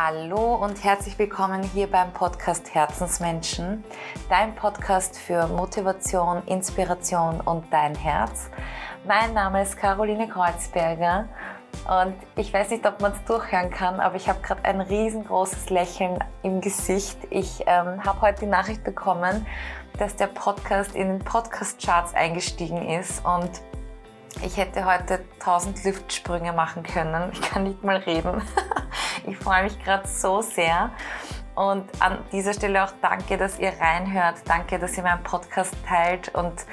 Hallo und herzlich willkommen hier beim Podcast Herzensmenschen, dein Podcast für Motivation, Inspiration und dein Herz. Mein Name ist Caroline Kreuzberger und ich weiß nicht, ob man es durchhören kann, aber ich habe gerade ein riesengroßes Lächeln im Gesicht. Ich ähm, habe heute die Nachricht bekommen, dass der Podcast in den Podcast-Charts eingestiegen ist und ich hätte heute 1000 Luftsprünge machen können. Ich kann nicht mal reden. Ich freue mich gerade so sehr. Und an dieser Stelle auch danke, dass ihr reinhört. Danke, dass ihr meinen Podcast teilt. Und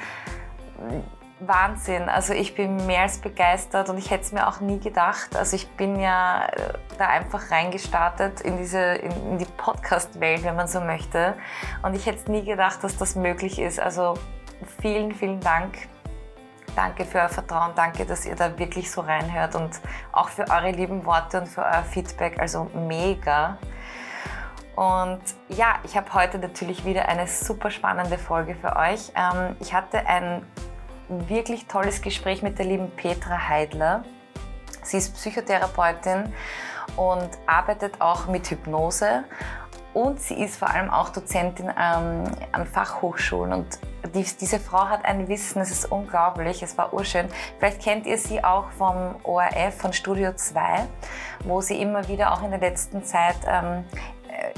Wahnsinn. Also ich bin mehr als begeistert und ich hätte es mir auch nie gedacht. Also ich bin ja äh, da einfach reingestartet in diese in die Podcast-Welt, wenn man so möchte. Und ich hätte es nie gedacht, dass das möglich ist. Also vielen, vielen Dank. Danke für euer Vertrauen. Danke, dass ihr da wirklich so reinhört und auch für eure lieben Worte und für euer Feedback. Also mega. Und ja, ich habe heute natürlich wieder eine super spannende Folge für euch. Ähm, ich hatte ein wirklich tolles Gespräch mit der lieben Petra Heidler. Sie ist Psychotherapeutin und arbeitet auch mit Hypnose. Und sie ist vor allem auch Dozentin ähm, an Fachhochschulen. Und die, diese Frau hat ein Wissen, es ist unglaublich, es war urschön. Vielleicht kennt ihr sie auch vom ORF, von Studio 2, wo sie immer wieder auch in der letzten Zeit ähm,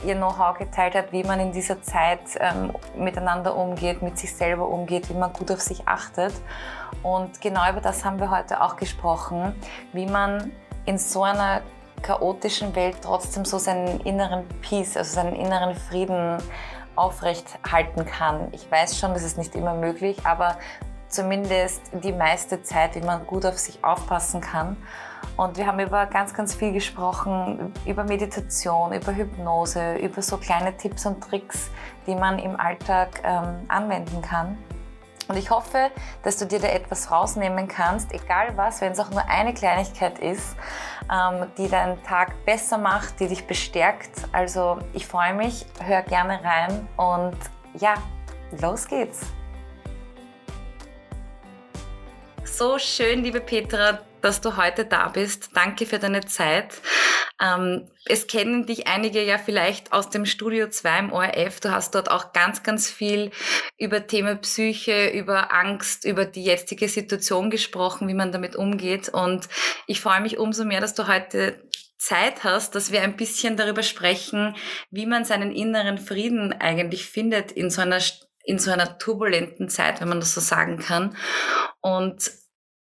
ihr Know-how geteilt hat, wie man in dieser Zeit ähm, miteinander umgeht, mit sich selber umgeht, wie man gut auf sich achtet. Und genau über das haben wir heute auch gesprochen, wie man in so einer chaotischen Welt trotzdem so seinen inneren Peace, also seinen inneren Frieden aufrecht halten kann. Ich weiß schon, das ist nicht immer möglich, aber zumindest die meiste Zeit, wie man gut auf sich aufpassen kann. Und wir haben über ganz, ganz viel gesprochen, über Meditation, über Hypnose, über so kleine Tipps und Tricks, die man im Alltag ähm, anwenden kann. Und ich hoffe, dass du dir da etwas rausnehmen kannst, egal was, wenn es auch nur eine Kleinigkeit ist, die deinen Tag besser macht, die dich bestärkt. Also ich freue mich, hör gerne rein und ja, los geht's. So schön, liebe Petra, dass du heute da bist. Danke für deine Zeit. Ähm, es kennen dich einige ja vielleicht aus dem Studio 2 im ORF. Du hast dort auch ganz, ganz viel über Thema Psyche, über Angst, über die jetzige Situation gesprochen, wie man damit umgeht. Und ich freue mich umso mehr, dass du heute Zeit hast, dass wir ein bisschen darüber sprechen, wie man seinen inneren Frieden eigentlich findet in so einer in so einer turbulenten Zeit, wenn man das so sagen kann. Und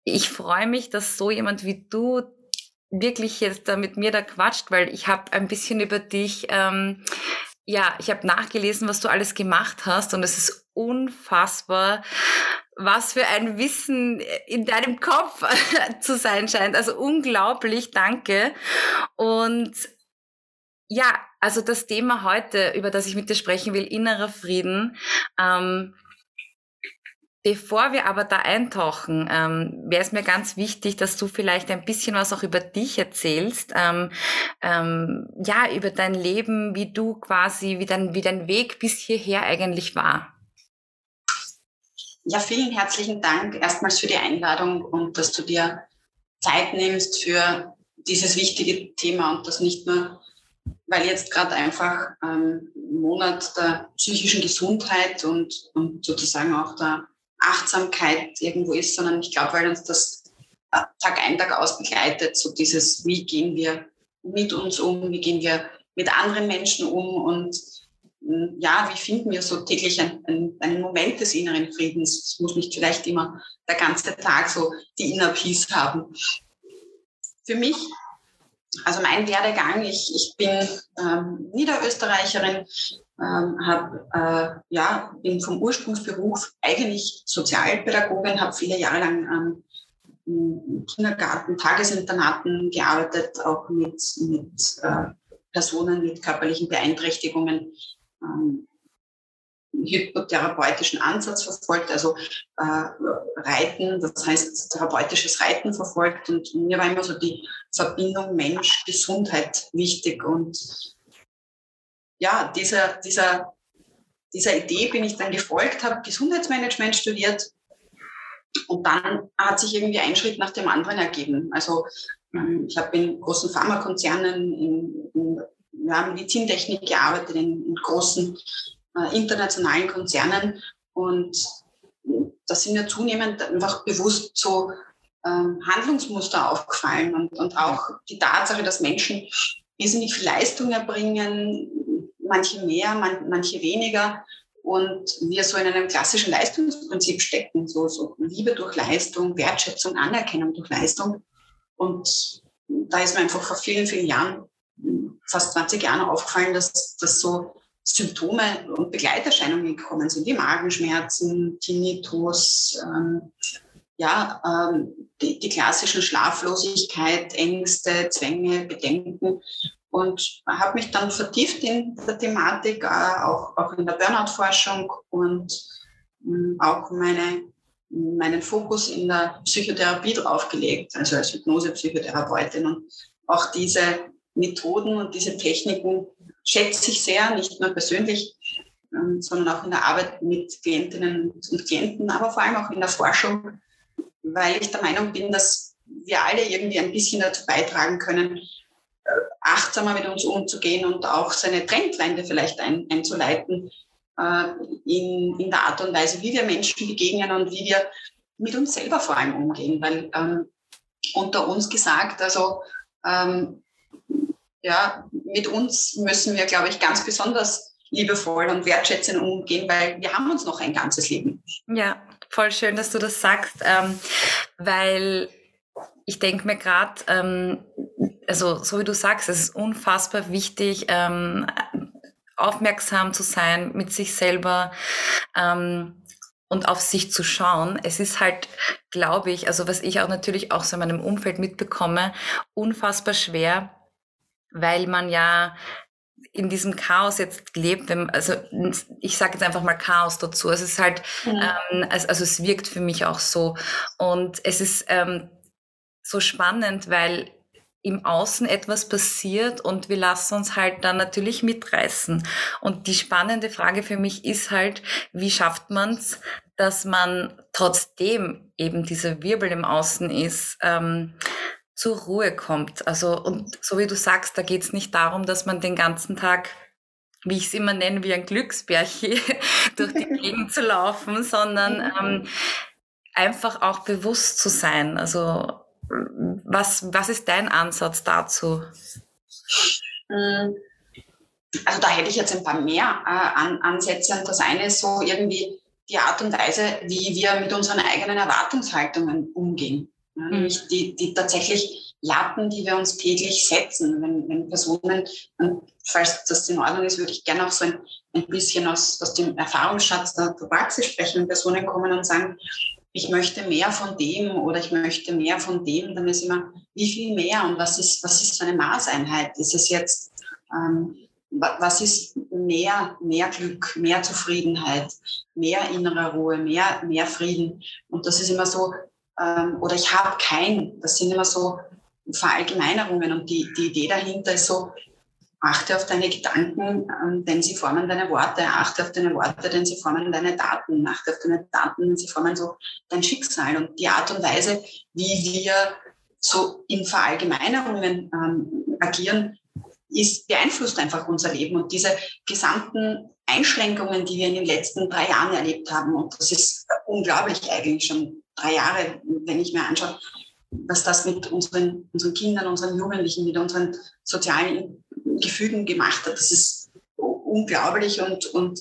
ich freue mich, dass so jemand wie du wirklich jetzt da mit mir da quatscht, weil ich habe ein bisschen über dich, ähm, ja, ich habe nachgelesen, was du alles gemacht hast und es ist unfassbar, was für ein Wissen in deinem Kopf zu sein scheint. Also unglaublich, danke. Und ja, also das Thema heute, über das ich mit dir sprechen will, innerer Frieden. Ähm, Bevor wir aber da eintauchen, ähm, wäre es mir ganz wichtig, dass du vielleicht ein bisschen was auch über dich erzählst. Ähm, ähm, ja, über dein Leben, wie du quasi, wie dein, wie dein Weg bis hierher eigentlich war. Ja, vielen herzlichen Dank erstmals für die Einladung und dass du dir Zeit nimmst für dieses wichtige Thema und das nicht nur, weil jetzt gerade einfach ähm, Monat der psychischen Gesundheit und, und sozusagen auch der Achtsamkeit irgendwo ist, sondern ich glaube, weil uns das äh, Tag ein, Tag aus begleitet, so dieses, wie gehen wir mit uns um, wie gehen wir mit anderen Menschen um und hm, ja, wie finden wir so täglich einen, einen Moment des inneren Friedens? Es muss nicht vielleicht immer der ganze Tag so die Inner Peace haben. Für mich, also mein Werdegang, ich, ich bin ähm, Niederösterreicherin, ähm, hab, äh, ja, bin vom Ursprungsberuf eigentlich Sozialpädagogin, habe viele Jahre lang ähm, im Kindergarten, Tagesinternaten gearbeitet, auch mit, mit äh, Personen mit körperlichen Beeinträchtigungen, ähm, hypnotherapeutischen Ansatz verfolgt, also äh, Reiten, das heißt therapeutisches Reiten verfolgt. Und mir war immer so die Verbindung Mensch-Gesundheit wichtig und ja, dieser, dieser, dieser Idee bin ich dann gefolgt, habe Gesundheitsmanagement studiert und dann hat sich irgendwie ein Schritt nach dem anderen ergeben. Also ähm, ich habe in großen Pharmakonzernen, in, in ja, Medizintechnik gearbeitet in, in großen äh, internationalen Konzernen und da sind mir zunehmend einfach bewusst so ähm, Handlungsmuster aufgefallen und, und auch die Tatsache, dass Menschen irrsinnig viel Leistung erbringen, manche mehr, man, manche weniger und wir so in einem klassischen Leistungsprinzip stecken, so, so Liebe durch Leistung, Wertschätzung, Anerkennung durch Leistung. Und da ist mir einfach vor vielen, vielen Jahren, fast 20 Jahren aufgefallen, dass, dass so Symptome und Begleiterscheinungen gekommen sind, wie Magenschmerzen, Tinnitus, ähm, ja, ähm, die, die klassischen Schlaflosigkeit, Ängste, Zwänge, Bedenken. Und habe mich dann vertieft in der Thematik, äh, auch, auch in der Burnout-Forschung und äh, auch meine, meinen Fokus in der Psychotherapie draufgelegt, also als Hypnose-Psychotherapeutin. Und auch diese Methoden und diese Techniken schätze ich sehr, nicht nur persönlich, ähm, sondern auch in der Arbeit mit Klientinnen und Klienten, aber vor allem auch in der Forschung, weil ich der Meinung bin, dass wir alle irgendwie ein bisschen dazu beitragen können, achtsamer mit uns umzugehen und auch seine Trendwende vielleicht ein, einzuleiten äh, in, in der Art und Weise, wie wir Menschen begegnen und wie wir mit uns selber vor allem umgehen. Weil ähm, unter uns gesagt, also ähm, ja, mit uns müssen wir, glaube ich, ganz besonders liebevoll und wertschätzend umgehen, weil wir haben uns noch ein ganzes Leben. Ja, voll schön, dass du das sagst, ähm, weil ich denke mir gerade, ähm, also so wie du sagst, es ist unfassbar wichtig, ähm, aufmerksam zu sein mit sich selber ähm, und auf sich zu schauen. Es ist halt, glaube ich, also was ich auch natürlich auch so in meinem Umfeld mitbekomme, unfassbar schwer, weil man ja in diesem Chaos jetzt lebt, wenn, also ich sage jetzt einfach mal Chaos dazu. Es ist halt, ja. ähm, also, also, es wirkt für mich auch so. Und es ist ähm, so spannend, weil im Außen etwas passiert und wir lassen uns halt dann natürlich mitreißen. Und die spannende Frage für mich ist halt, wie schafft man es, dass man trotzdem eben dieser Wirbel im Außen ist, ähm, zur Ruhe kommt. Also, und so wie du sagst, da geht es nicht darum, dass man den ganzen Tag wie ich es immer nenne, wie ein Glücksbärchen durch die Gegend zu laufen, sondern ähm, einfach auch bewusst zu sein. Also was, was ist dein Ansatz dazu? Mm, also da hätte ich jetzt ein paar mehr äh, An Ansätze. das eine ist so irgendwie die Art und Weise, wie wir mit unseren eigenen Erwartungshaltungen umgehen. Ja, mhm. Nämlich die, die tatsächlich Latten, die wir uns täglich setzen. Wenn, wenn Personen, falls das in Ordnung ist, würde ich gerne auch so ein, ein bisschen aus, aus dem Erfahrungsschatz der, der Praxis sprechen. Wenn Personen kommen und sagen, ich möchte mehr von dem oder ich möchte mehr von dem, dann ist immer, wie viel mehr und was ist, was ist so eine Maßeinheit? Ist es jetzt, ähm, was ist mehr, mehr Glück, mehr Zufriedenheit, mehr innere Ruhe, mehr, mehr Frieden? Und das ist immer so, ähm, oder ich habe keinen, das sind immer so Verallgemeinerungen und die, die Idee dahinter ist so, Achte auf deine Gedanken, ähm, denn sie formen deine Worte. Achte auf deine Worte, denn sie formen deine Daten. Achte auf deine Daten, denn sie formen so dein Schicksal. Und die Art und Weise, wie wir so in Verallgemeinerungen ähm, agieren, ist, beeinflusst einfach unser Leben. Und diese gesamten Einschränkungen, die wir in den letzten drei Jahren erlebt haben, und das ist unglaublich eigentlich schon drei Jahre, wenn ich mir anschaue, was das mit unseren, unseren Kindern, unseren Jugendlichen, mit unseren sozialen Gefügen gemacht hat. Das ist unglaublich und, und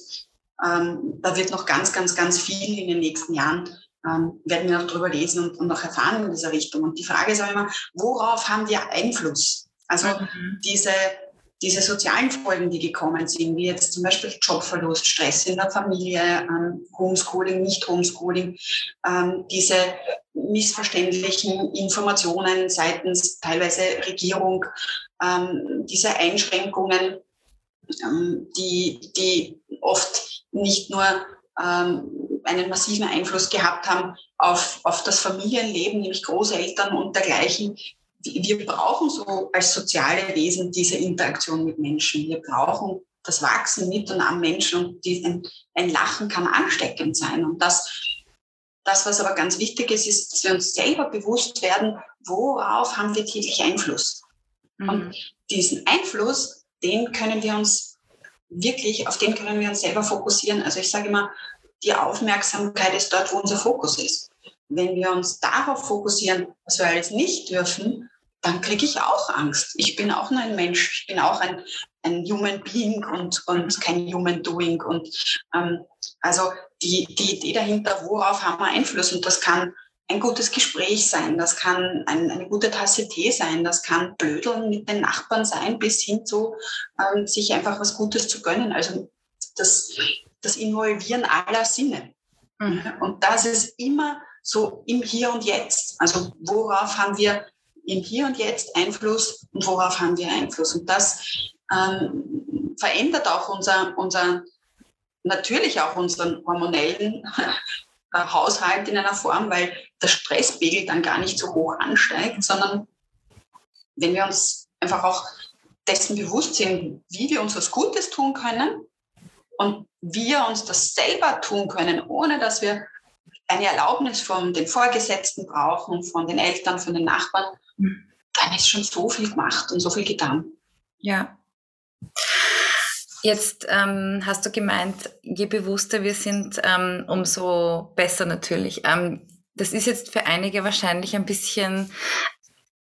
ähm, da wird noch ganz, ganz, ganz viel in den nächsten Jahren ähm, werden wir noch drüber lesen und, und noch erfahren in dieser Richtung. Und die Frage ist auch immer, worauf haben wir Einfluss? Also mhm. diese, diese sozialen Folgen, die gekommen sind, wie jetzt zum Beispiel Jobverlust, Stress in der Familie, ähm, Homeschooling, Nicht-Homeschooling, ähm, diese missverständlichen Informationen seitens teilweise Regierung, ähm, diese Einschränkungen, ähm, die, die oft nicht nur ähm, einen massiven Einfluss gehabt haben auf, auf das Familienleben, nämlich Großeltern und dergleichen. Wir brauchen so als soziale Wesen diese Interaktion mit Menschen. Wir brauchen das Wachsen mit und am Menschen und die, ein, ein Lachen kann ansteckend sein. Und das, das, was aber ganz wichtig ist, ist, dass wir uns selber bewusst werden, worauf haben wir täglich Einfluss. Mhm. Und diesen Einfluss, den können wir uns wirklich, auf den können wir uns selber fokussieren. Also ich sage immer, die Aufmerksamkeit ist dort, wo unser Fokus ist. Wenn wir uns darauf fokussieren, was wir alles nicht dürfen, dann kriege ich auch Angst. Ich bin auch nur ein Mensch, ich bin auch ein, ein Human Being und, und kein Human Doing. Und ähm, also die, die Idee dahinter, worauf haben wir Einfluss? Und das kann ein gutes Gespräch sein, das kann ein, eine gute Tasse Tee sein, das kann Blödeln mit den Nachbarn sein, bis hin zu ähm, sich einfach was Gutes zu gönnen. Also das, das Involvieren aller Sinne. Mhm. Und das ist immer so im Hier und Jetzt. Also worauf haben wir im Hier und Jetzt Einfluss und worauf haben wir Einfluss? Und das ähm, verändert auch unser, unser, natürlich auch unseren hormonellen äh, Haushalt in einer Form, weil der Stresspegel dann gar nicht so hoch ansteigt, sondern wenn wir uns einfach auch dessen bewusst sind, wie wir uns was Gutes tun können und wir uns das selber tun können, ohne dass wir eine Erlaubnis von den Vorgesetzten brauchen, von den Eltern, von den Nachbarn, mhm. dann ist schon so viel gemacht und so viel getan. Ja. Jetzt ähm, hast du gemeint, je bewusster wir sind, ähm, umso besser natürlich. Ähm, das ist jetzt für einige wahrscheinlich ein bisschen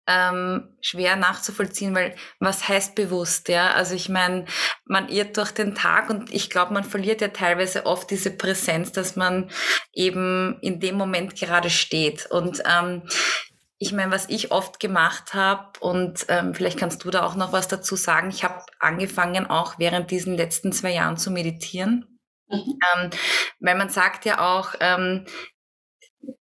ähm, schwer nachzuvollziehen, weil was heißt bewusst, ja? Also ich meine, man irrt durch den Tag und ich glaube, man verliert ja teilweise oft diese Präsenz, dass man eben in dem Moment gerade steht. Und ähm, ich meine, was ich oft gemacht habe, und ähm, vielleicht kannst du da auch noch was dazu sagen, ich habe angefangen, auch während diesen letzten zwei Jahren zu meditieren. Mhm. Ähm, weil man sagt ja auch, ähm,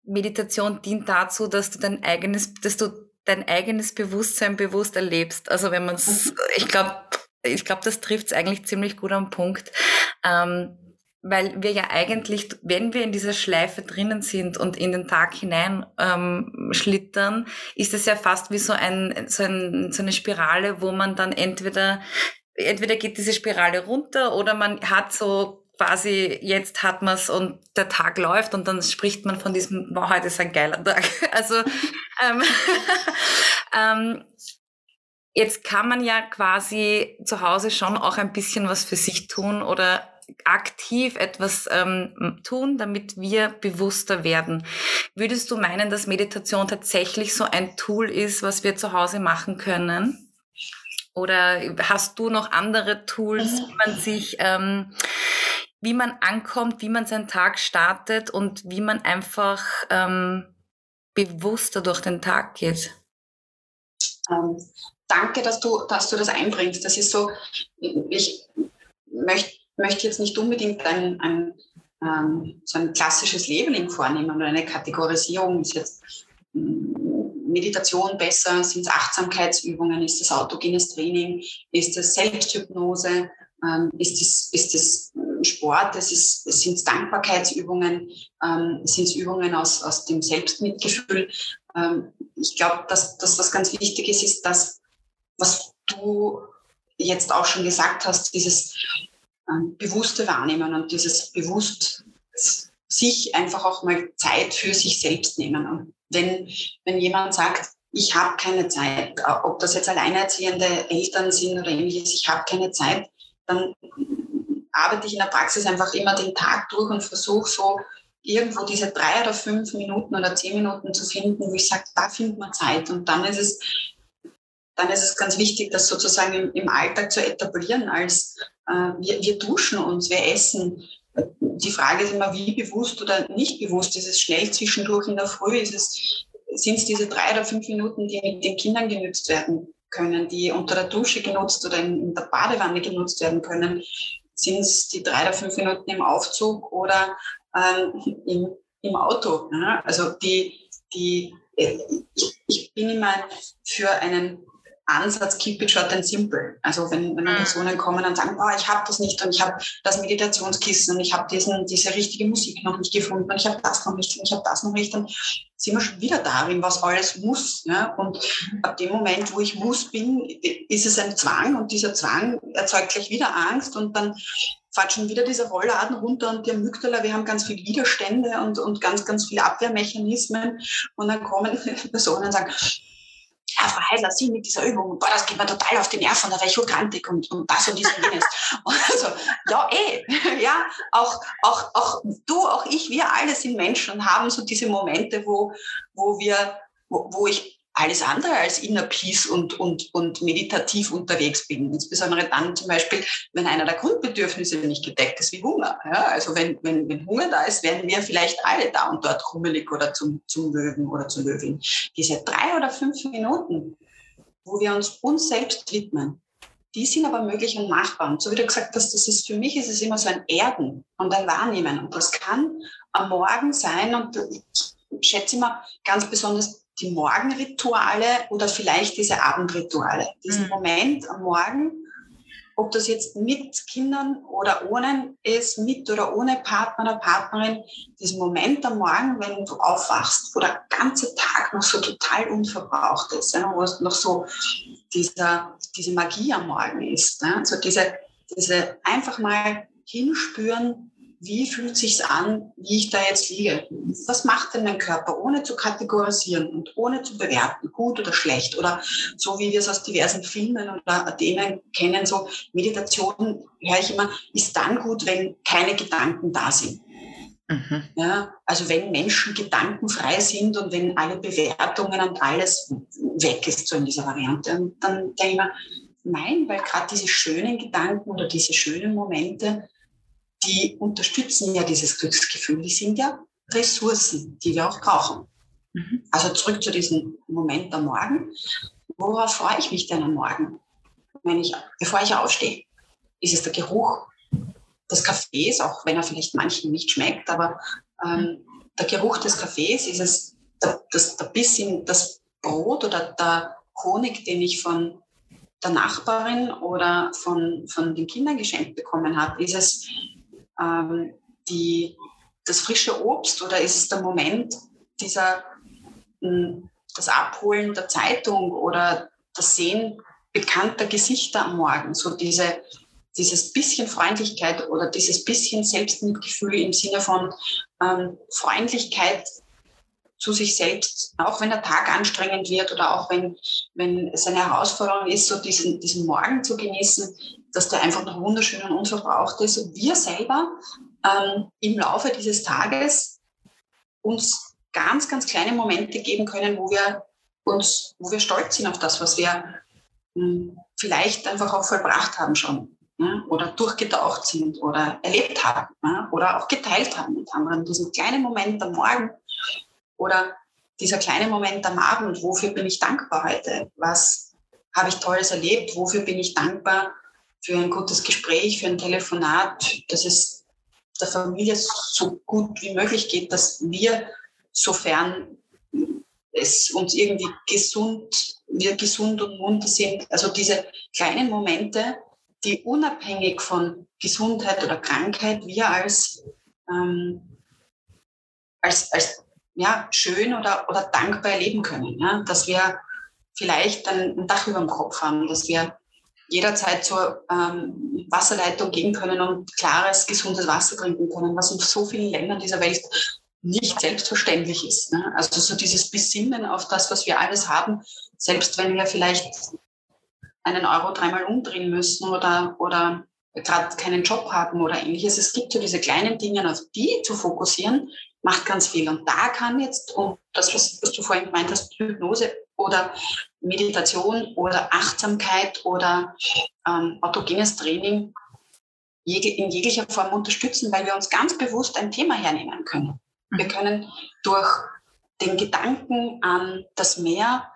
Meditation dient dazu, dass du dein eigenes, dass du dein eigenes Bewusstsein bewusst erlebst. Also wenn man es, mhm. ich glaube, ich glaube, das trifft es eigentlich ziemlich gut am Punkt. Ähm, weil wir ja eigentlich, wenn wir in dieser Schleife drinnen sind und in den Tag hinein ähm, schlittern, ist es ja fast wie so, ein, so, ein, so eine Spirale, wo man dann entweder entweder geht diese Spirale runter oder man hat so quasi jetzt hat man es und der Tag läuft und dann spricht man von diesem, wow, heute ist ein geiler Tag. Also ähm, ähm, jetzt kann man ja quasi zu Hause schon auch ein bisschen was für sich tun oder aktiv etwas ähm, tun, damit wir bewusster werden. Würdest du meinen, dass Meditation tatsächlich so ein Tool ist, was wir zu Hause machen können? Oder hast du noch andere Tools, mhm. wie man sich ähm, wie man ankommt, wie man seinen Tag startet und wie man einfach ähm, bewusster durch den Tag geht. Ähm, danke, dass du, dass du das einbringst. Das ist so, ich möchte möcht jetzt nicht unbedingt ein, ein, ähm, so ein klassisches Labeling vornehmen oder eine Kategorisierung. Ist jetzt hm, Meditation besser? Sind es Achtsamkeitsübungen? Ist das autogenes Training? Ist das Selbsthypnose? Ähm, ist es ist das Sport, es, ist, es Dankbarkeitsübungen, ähm, es sind Übungen aus, aus dem Selbstmitgefühl. Ähm, ich glaube, dass, dass was ganz wichtig ist, ist das, was du jetzt auch schon gesagt hast, dieses ähm, bewusste Wahrnehmen und dieses bewusst sich einfach auch mal Zeit für sich selbst nehmen. Und wenn, wenn jemand sagt, ich habe keine Zeit, ob das jetzt alleinerziehende Eltern sind oder ähnliches, ich habe keine Zeit, dann arbeite ich in der Praxis einfach immer den Tag durch und versuche so irgendwo diese drei oder fünf Minuten oder zehn Minuten zu finden, wo ich sage, da findet man Zeit. Und dann ist es, dann ist es ganz wichtig, das sozusagen im, im Alltag zu etablieren, als äh, wir, wir duschen uns, wir essen. Die Frage ist immer, wie bewusst oder nicht bewusst ist es schnell zwischendurch in der Früh, ist es, sind es diese drei oder fünf Minuten, die mit den Kindern genützt werden können, die unter der Dusche genutzt oder in der Badewanne genutzt werden können sind es die drei oder fünf Minuten im Aufzug oder ähm, im, im Auto. Ja? Also die, die, äh, ich, ich bin immer für einen Ansatz, keep it short and simple. Also wenn, wenn mhm. Personen kommen und sagen, oh, ich habe das nicht und ich habe das Meditationskissen und ich habe diese richtige Musik noch nicht gefunden und ich habe das noch nicht und ich habe das noch nicht, dann sind wir schon wieder darin, was alles muss. Ja? Und ab dem Moment, wo ich muss bin, ist es ein Zwang und dieser Zwang erzeugt gleich wieder Angst und dann fährt schon wieder dieser Rollladen runter und die Amygdala, wir haben ganz viele Widerstände und, und ganz, ganz viele Abwehrmechanismen und dann kommen Personen und sagen, Herr Frau Heidler, Sie mit dieser Übung, boah, das geht mir total auf die Nerven, da wäre ich und, und das und dies und jenes. also, ja, eh, ja, auch, auch, auch du, auch ich, wir alle sind Menschen und haben so diese Momente, wo, wo wir, wo, wo ich alles andere als inner Peace und, und, und meditativ unterwegs bin. Insbesondere dann zum Beispiel, wenn einer der Grundbedürfnisse nicht gedeckt ist, wie Hunger. Ja, also wenn, wenn, wenn Hunger da ist, werden wir vielleicht alle da und dort krummelig oder zum, zum Löwen oder zur Löwin. Diese drei oder fünf Minuten, wo wir uns uns selbst widmen, die sind aber möglich und machbar. Und so wie du gesagt hast, das ist, für mich ist es immer so ein Erden und ein Wahrnehmen. Und das kann am Morgen sein und ich schätze immer ganz besonders die Morgenrituale oder vielleicht diese Abendrituale. Diesen mhm. Moment am Morgen, ob das jetzt mit Kindern oder ohne ist, mit oder ohne Partner oder Partnerin, diesen Moment am Morgen, wenn du aufwachst, wo der ganze Tag noch so total unverbraucht ist, wo es noch so dieser, diese Magie am Morgen ist. Ne? Also diese, diese einfach mal hinspüren, wie fühlt sich's an, wie ich da jetzt liege? Was macht denn mein Körper, ohne zu kategorisieren und ohne zu bewerten, gut oder schlecht? Oder so wie wir es aus diversen Filmen oder Themen kennen, so Meditation, höre ich immer, ist dann gut, wenn keine Gedanken da sind. Mhm. Ja, also wenn Menschen gedankenfrei sind und wenn alle Bewertungen und alles weg ist, so in dieser Variante, und dann denke ich mir, nein, weil gerade diese schönen Gedanken oder diese schönen Momente, die unterstützen ja dieses Glücksgefühl. Die sind ja Ressourcen, die wir auch brauchen. Mhm. Also zurück zu diesem Moment am Morgen. Worauf freue ich mich denn am Morgen? Wenn ich, bevor ich aufstehe, ist es der Geruch des Kaffees, auch wenn er vielleicht manchen nicht schmeckt, aber ähm, der Geruch des Kaffees ist es der, das, der Biss in das Brot oder der Honig, den ich von der Nachbarin oder von, von den Kindern geschenkt bekommen habe. Ist es ähm, die, das frische Obst oder ist es der Moment dieser, hm, das Abholen der Zeitung oder das Sehen bekannter Gesichter am Morgen, so diese, dieses bisschen Freundlichkeit oder dieses bisschen Selbstmitgefühl im Sinne von ähm, Freundlichkeit zu sich selbst, auch wenn der Tag anstrengend wird oder auch wenn, wenn es eine Herausforderung ist, so diesen, diesen Morgen zu genießen, dass der einfach noch wunderschön und unverbraucht ist. Und wir selber ähm, im Laufe dieses Tages uns ganz, ganz kleine Momente geben können, wo wir uns, wo wir stolz sind auf das, was wir mh, hm, vielleicht einfach auch vollbracht haben schon. Ja, oder durchgetaucht sind oder erlebt haben ja, oder auch geteilt haben mit anderen. Diesen kleinen Moment am Morgen, oder dieser kleine Moment am Abend, wofür bin ich dankbar heute? Was habe ich Tolles erlebt? Wofür bin ich dankbar für ein gutes Gespräch, für ein Telefonat, dass es der Familie so gut wie möglich geht, dass wir, sofern es uns irgendwie gesund, wir gesund und munter sind, also diese kleinen Momente, die unabhängig von Gesundheit oder Krankheit wir als, ähm, als, als ja, schön oder, oder dankbar erleben können. Ja? Dass wir vielleicht ein, Dach über dem Kopf haben, dass wir jederzeit zur ähm, Wasserleitung gehen können und klares, gesundes Wasser trinken können, was in so vielen Ländern dieser Welt nicht selbstverständlich ist. Ne? Also so dieses Besinnen auf das, was wir alles haben, selbst wenn wir vielleicht einen Euro dreimal umdrehen müssen oder, oder gerade keinen Job haben oder ähnliches. Es gibt so diese kleinen Dinge, auf die zu fokussieren, macht ganz viel. Und da kann jetzt, und das, was, was du vorhin gemeint hast, Hypnose oder Meditation oder Achtsamkeit oder ähm, autogenes Training in jeglicher Form unterstützen, weil wir uns ganz bewusst ein Thema hernehmen können. Wir können durch den Gedanken an das Meer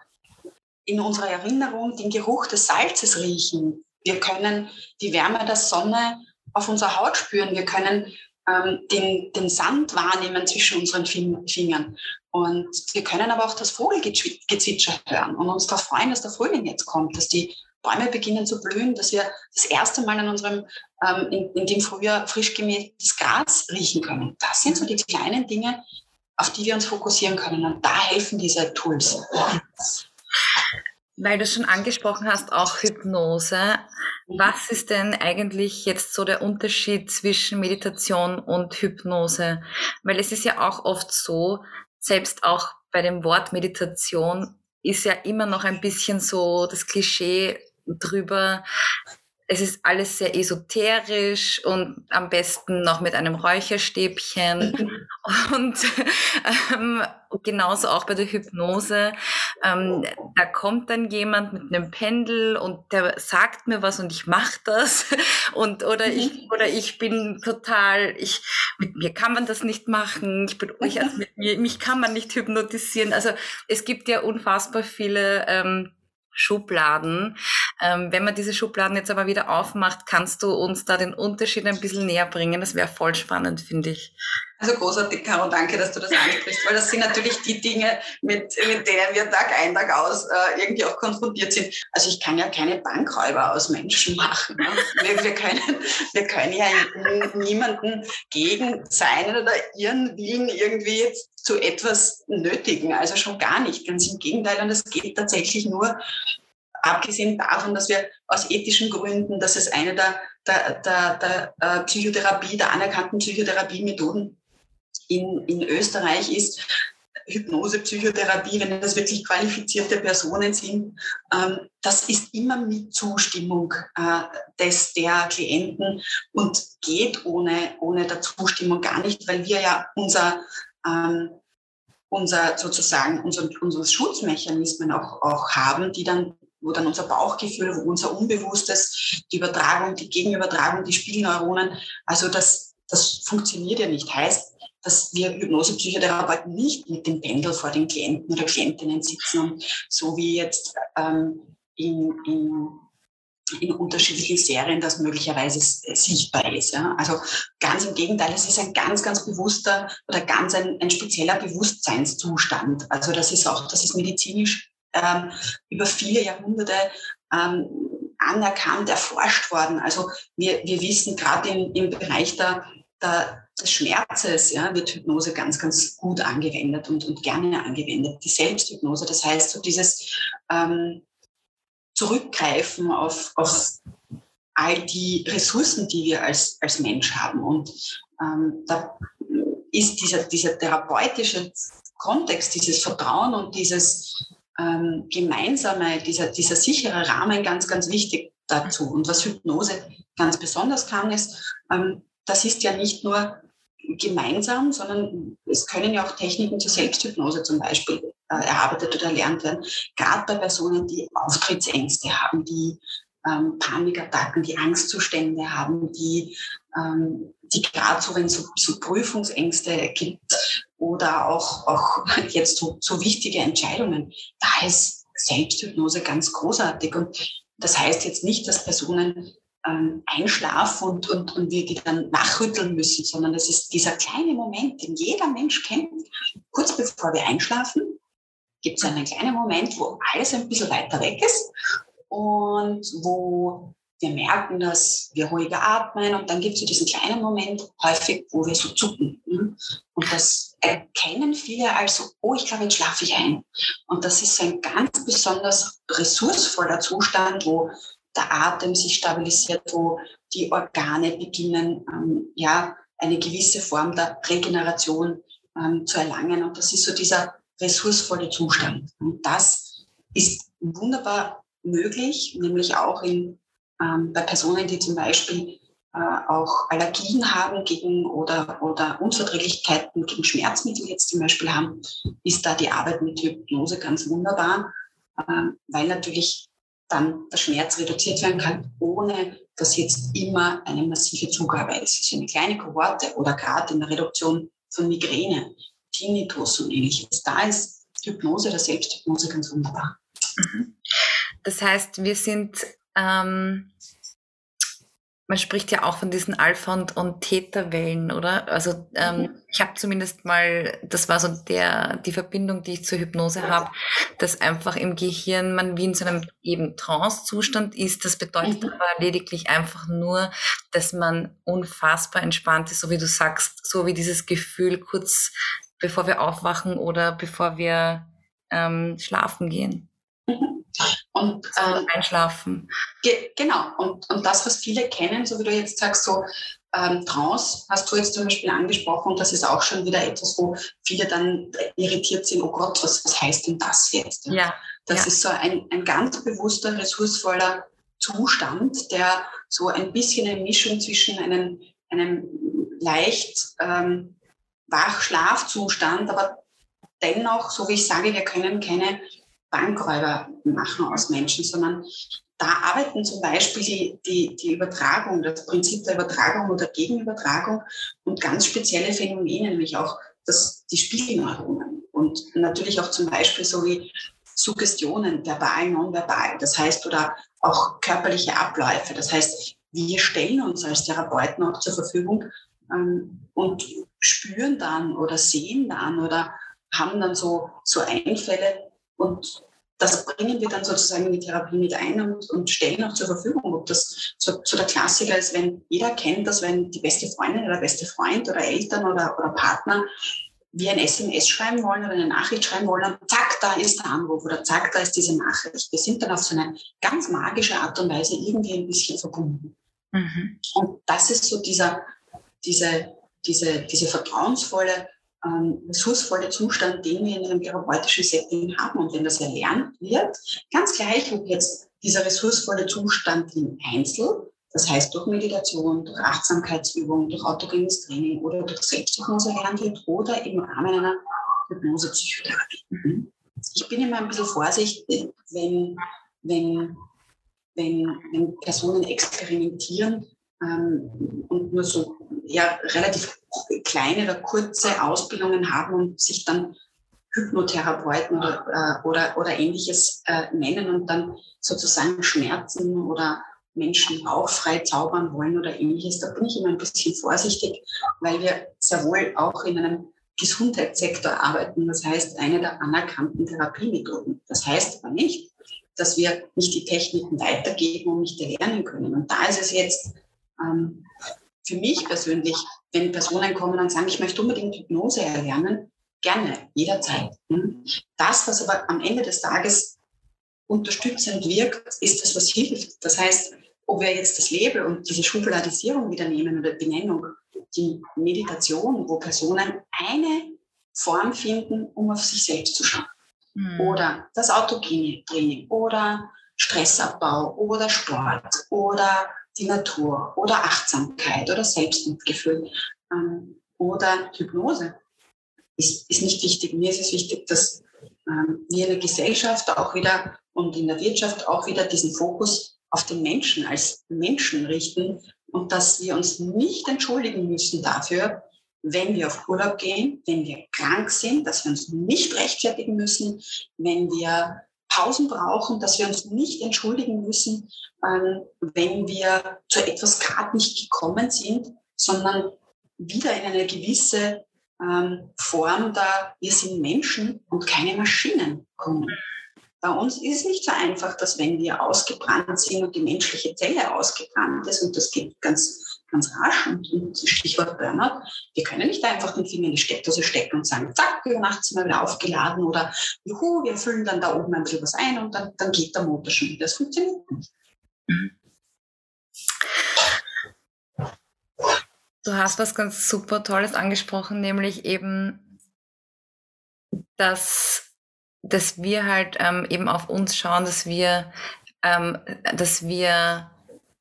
in unserer Erinnerung den Geruch des Salzes riechen. Wir können die Wärme der Sonne auf unserer Haut spüren. Wir können ähm, den, den Sand wahrnehmen zwischen unseren Fingern. Und wir können aber auch das Vogelgezwitscher hören und uns darauf freuen, dass der Frühling jetzt kommt, dass die Bäume beginnen zu blühen, dass wir das erste Mal in unserem, ähm, in, in dem Frühjahr frisch gemähtes Gras riechen können. Das sind so die kleinen Dinge, auf die wir uns fokussieren können. Und da helfen diese Tools. Weil du schon angesprochen hast, auch Hypnose. Was ist denn eigentlich jetzt so der Unterschied zwischen Meditation und Hypnose? Weil es ist ja auch oft so, selbst auch bei dem Wort Meditation ist ja immer noch ein bisschen so das Klischee drüber, es ist alles sehr esoterisch und am besten noch mit einem Räucherstäbchen. und ähm, genauso auch bei der Hypnose. Ähm, da kommt dann jemand mit einem Pendel und der sagt mir was und ich mache das. Und, oder, ich, mhm. oder ich bin total, ich, mit mir kann man das nicht machen. Ich bin, ich, also mit mir, mich kann man nicht hypnotisieren. Also es gibt ja unfassbar viele ähm, Schubladen. Ähm, wenn man diese Schubladen jetzt aber wieder aufmacht, kannst du uns da den Unterschied ein bisschen näher bringen? Das wäre voll spannend, finde ich. Also großartig, Caro, danke, dass du das ansprichst, weil das sind natürlich die Dinge, mit, mit denen wir Tag ein, Tag aus äh, irgendwie auch konfrontiert sind. Also ich kann ja keine Bankräuber aus Menschen machen. Ne? Wir, wir, können, wir können ja niemanden gegen seinen oder ihren Willen irgendwie jetzt zu etwas nötigen. Also schon gar nicht. Ganz im Gegenteil. Und es geht tatsächlich nur, abgesehen davon, dass wir aus ethischen Gründen, dass es eine der, der, der, der äh, Psychotherapie, der anerkannten Psychotherapiemethoden in, in Österreich ist, Hypnose, Psychotherapie, wenn das wirklich qualifizierte Personen sind, ähm, das ist immer mit Zustimmung äh, des, der Klienten und geht ohne, ohne der Zustimmung gar nicht, weil wir ja unser, ähm, unser sozusagen, unser, unsere Schutzmechanismen auch, auch haben, die dann wo dann unser Bauchgefühl, wo unser Unbewusstes, die Übertragung, die Gegenübertragung, die Spiegelneuronen, also das, das funktioniert ja nicht. Heißt, dass wir Hypnose-Psychotherapeuten nicht mit dem Pendel vor den Klienten oder Klientinnen sitzen und so wie jetzt ähm, in, in, in unterschiedlichen Serien das möglicherweise sichtbar ist. Ja? Also ganz im Gegenteil, es ist ein ganz, ganz bewusster oder ganz ein, ein spezieller Bewusstseinszustand. Also das ist auch, das ist medizinisch ähm, über viele Jahrhunderte ähm, anerkannt, erforscht worden. Also wir, wir wissen gerade im, Bereich der, der des Schmerzes ja, wird Hypnose ganz, ganz gut angewendet und, und gerne angewendet. Die Selbsthypnose, das heißt so dieses ähm, Zurückgreifen auf, auf all die Ressourcen, die wir als, als Mensch haben. Und ähm, da ist dieser, dieser therapeutische Kontext, dieses Vertrauen und dieses ähm, gemeinsame, dieser, dieser sichere Rahmen ganz, ganz wichtig dazu. Und was Hypnose ganz besonders kann, ist, ähm, das ist ja nicht nur gemeinsam, sondern es können ja auch Techniken zur Selbsthypnose zum Beispiel äh, erarbeitet oder erlernt werden. Gerade bei Personen, die Auftrittsängste haben, die ähm, Panikattacken, die Angstzustände haben, die, ähm, die gerade so, wenn es so, so Prüfungsängste gibt oder auch, auch jetzt so, so wichtige Entscheidungen, da ist Selbsthypnose ganz großartig. Und das heißt jetzt nicht, dass Personen ähm, einschlafen und, und, und wir die dann wachrütteln müssen, sondern es ist dieser kleine Moment, den jeder Mensch kennt. Kurz bevor wir einschlafen, gibt es einen kleinen Moment, wo alles ein bisschen weiter weg ist und wo wir merken, dass wir ruhiger atmen und dann gibt es so diesen kleinen Moment häufig, wo wir so zucken. Mhm. Und das erkennen viele als so, oh, ich glaube, jetzt schlafe ich ein. Und das ist ein ganz besonders ressourcevoller Zustand, wo der Atem sich stabilisiert, wo die Organe beginnen, ähm, ja, eine gewisse Form der Regeneration ähm, zu erlangen. Und das ist so dieser ressourcevolle Zustand. Und das ist wunderbar möglich, nämlich auch in, ähm, bei Personen, die zum Beispiel äh, auch Allergien haben gegen oder, oder Unverträglichkeiten gegen Schmerzmittel jetzt zum Beispiel haben, ist da die Arbeit mit Hypnose ganz wunderbar, äh, weil natürlich dann der Schmerz reduziert werden kann, ohne dass jetzt immer eine massive Zugabe ist. Also eine kleine Kohorte oder gerade in der Reduktion von Migräne, Tinnitus und ähnliches. Da ist Hypnose oder Selbsthypnose ganz wunderbar. Mhm. Das heißt, wir sind ähm, man spricht ja auch von diesen Alpha- und, und Theta-Wellen, oder? Also ähm, mhm. ich habe zumindest mal, das war so der, die Verbindung, die ich zur Hypnose habe, dass einfach im Gehirn man wie in so einem eben Trance-Zustand ist. Das bedeutet mhm. aber lediglich einfach nur, dass man unfassbar entspannt ist, so wie du sagst, so wie dieses Gefühl kurz bevor wir aufwachen oder bevor wir ähm, schlafen gehen. Und ähm, einschlafen. Ge genau. Und, und das, was viele kennen, so wie du jetzt sagst, so ähm, Trance hast du jetzt zum Beispiel angesprochen. Das ist auch schon wieder etwas, wo viele dann irritiert sind. Oh Gott, was, was heißt denn das jetzt? Ja. Das ja. ist so ein, ein ganz bewusster, ressourcevoller Zustand, der so ein bisschen eine Mischung zwischen einem, einem leicht ähm, Wachschlafzustand, aber dennoch, so wie ich sage, wir können keine Bankräuber machen aus Menschen, sondern da arbeiten zum Beispiel die, die, die Übertragung, das Prinzip der Übertragung oder Gegenübertragung und ganz spezielle Phänomene, nämlich auch das, die Spiegelneuronen und natürlich auch zum Beispiel so wie Suggestionen, verbal, nonverbal, das heißt, oder auch körperliche Abläufe. Das heißt, wir stellen uns als Therapeuten auch zur Verfügung ähm, und spüren dann oder sehen dann oder haben dann so, so Einfälle und das bringen wir dann sozusagen in die Therapie mit ein und, und stellen auch zur Verfügung. Ob das so, so, der Klassiker ist, wenn jeder kennt das, wenn die beste Freundin oder beste Freund oder Eltern oder, oder Partner wir ein SMS schreiben wollen oder eine Nachricht schreiben wollen und zack, da ist der Anruf oder zack, da ist diese Nachricht. Wir sind dann auf so eine ganz magische Art und Weise irgendwie ein bisschen verbunden. Mhm. Und das ist so dieser, diese, diese, diese vertrauensvolle, ähm, ressourcevolle Zustand, den wir in einem therapeutischen Setting haben. Und wenn das erlernt wird, ganz gleich, ob jetzt dieser ressourcevolle Zustand im Einzel, das heißt durch Meditation, durch Achtsamkeitsübungen, durch autogenes Training oder durch Selbsthypnose erlernt wird oder im Rahmen einer Hypnosepsychotherapie. Mhm. Ich bin immer ein bisschen vorsichtig, wenn, wenn, wenn, wenn Personen experimentieren ähm, und nur so ja, relativ kleine oder kurze Ausbildungen haben und sich dann Hypnotherapeuten oder, äh, oder, oder ähnliches äh, nennen und dann sozusagen Schmerzen oder Menschen auch frei zaubern wollen oder ähnliches. Da bin ich immer ein bisschen vorsichtig, weil wir sehr wohl auch in einem Gesundheitssektor arbeiten. Das heißt, eine der anerkannten Therapiemethoden. Das heißt aber nicht, dass wir nicht die Techniken weitergeben und nicht erlernen können. Und da ist es jetzt ähm, für mich persönlich, wenn Personen kommen und sagen, ich möchte unbedingt Hypnose erlernen, gerne, jederzeit. Hm? Das, was aber am Ende des Tages unterstützend wirkt, ist das, was hilft. Das heißt, ob wir jetzt das Label und diese Schubladisierung wieder nehmen oder Benennung, die Meditation, wo Personen eine Form finden, um auf sich selbst zu schauen. Mhm. Oder das autogene Training oder Stressabbau oder Sport oder die Natur oder Achtsamkeit oder Selbstmitgefühl ähm, oder Hypnose ist, ist nicht wichtig. Mir ist es wichtig, dass ähm, wir in der Gesellschaft auch wieder und in der Wirtschaft auch wieder diesen Fokus auf den Menschen als Menschen richten und dass wir uns nicht entschuldigen müssen dafür, wenn wir auf Urlaub gehen, wenn wir krank sind, dass wir uns nicht rechtfertigen müssen, wenn wir Pausen brauchen, dass wir uns nicht entschuldigen müssen, ähm, wenn wir zu etwas gerade nicht gekommen sind, sondern wieder in eine gewisse ähm, Form da, wir sind Menschen und keine Maschinen kommen. Bei uns ist es nicht so einfach, dass wenn wir ausgebrannt sind und die menschliche Zelle ausgebrannt ist, und das geht ganz, ganz rasch, und Stichwort Burnout, wir können nicht einfach den Finger in die Steckdose stecken und sagen, zack, über Nacht sind wir wieder aufgeladen oder juhu, wir füllen dann da oben ein bisschen was ein und dann, dann geht der Motor schon wieder. Das funktioniert nicht. Du hast was ganz super Tolles angesprochen, nämlich eben, dass dass wir halt ähm, eben auf uns schauen, dass wir, ähm, dass wir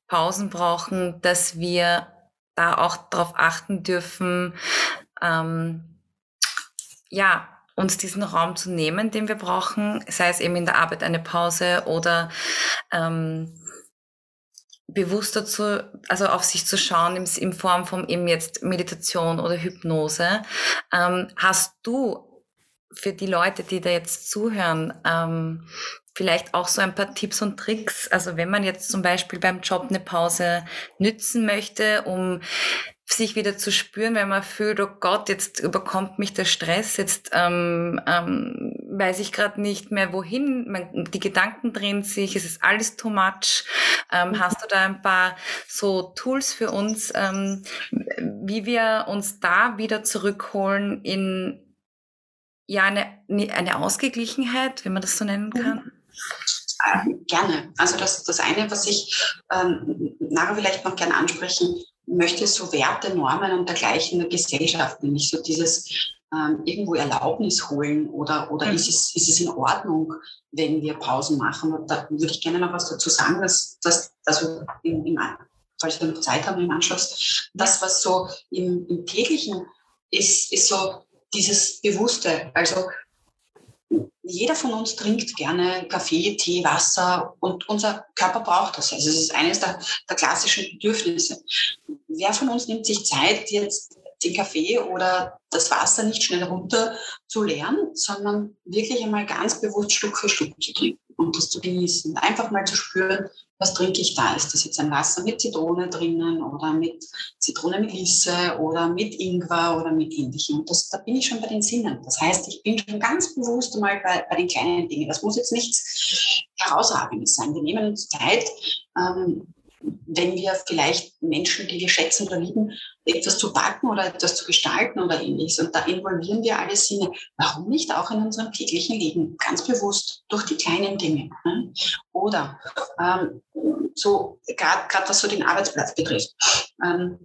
Pausen brauchen, dass wir da auch darauf achten dürfen, ähm, ja, uns diesen Raum zu nehmen, den wir brauchen, sei es eben in der Arbeit eine Pause oder ähm, bewusster zu, also auf sich zu schauen in, in Form von eben jetzt Meditation oder Hypnose. Ähm, hast du für die Leute, die da jetzt zuhören, ähm, vielleicht auch so ein paar Tipps und Tricks. Also wenn man jetzt zum Beispiel beim Job eine Pause nützen möchte, um sich wieder zu spüren, wenn man fühlt, oh Gott, jetzt überkommt mich der Stress, jetzt ähm, ähm, weiß ich gerade nicht mehr wohin, man, die Gedanken drehen sich, es ist alles too much. Ähm, mhm. hast du da ein paar so Tools für uns, ähm, wie wir uns da wieder zurückholen in ja, eine, eine Ausgeglichenheit, wenn man das so nennen mhm. kann? Ähm, gerne. Also das, das eine, was ich ähm, nachher vielleicht noch gerne ansprechen möchte, so Werte, Normen und dergleichen in der Gesellschaft, nämlich so dieses, ähm, irgendwo Erlaubnis holen oder, oder mhm. ist, es, ist es in Ordnung, wenn wir Pausen machen? Und da würde ich gerne noch was dazu sagen, dass, dass also im, im, falls wir noch Zeit haben im Anschluss, das, was so im, im täglichen ist, ist so dieses Bewusste. Also jeder von uns trinkt gerne Kaffee, Tee, Wasser und unser Körper braucht das. Also es ist eines der, der klassischen Bedürfnisse. Wer von uns nimmt sich Zeit, jetzt den Kaffee oder das Wasser nicht schnell runter zu leeren, sondern wirklich einmal ganz bewusst Stück für Stück zu trinken und das zu genießen. Einfach mal zu spüren, was trinke ich da? Ist das jetzt ein Wasser mit Zitrone drinnen oder mit Zitronenmelisse oder mit Ingwer oder mit ähnlichem? Und das, da bin ich schon bei den Sinnen. Das heißt, ich bin schon ganz bewusst mal bei, bei den kleinen Dingen. Das muss jetzt nichts Herausragendes sein. Wir nehmen uns Zeit, ähm, wenn wir vielleicht Menschen, die wir schätzen oder lieben, etwas zu backen oder etwas zu gestalten oder ähnliches. Und da involvieren wir alle Sinne. Warum nicht auch in unserem täglichen Leben? Ganz bewusst durch die kleinen Dinge. Ne? Oder ähm, so, gerade was so den Arbeitsplatz betrifft. Ähm,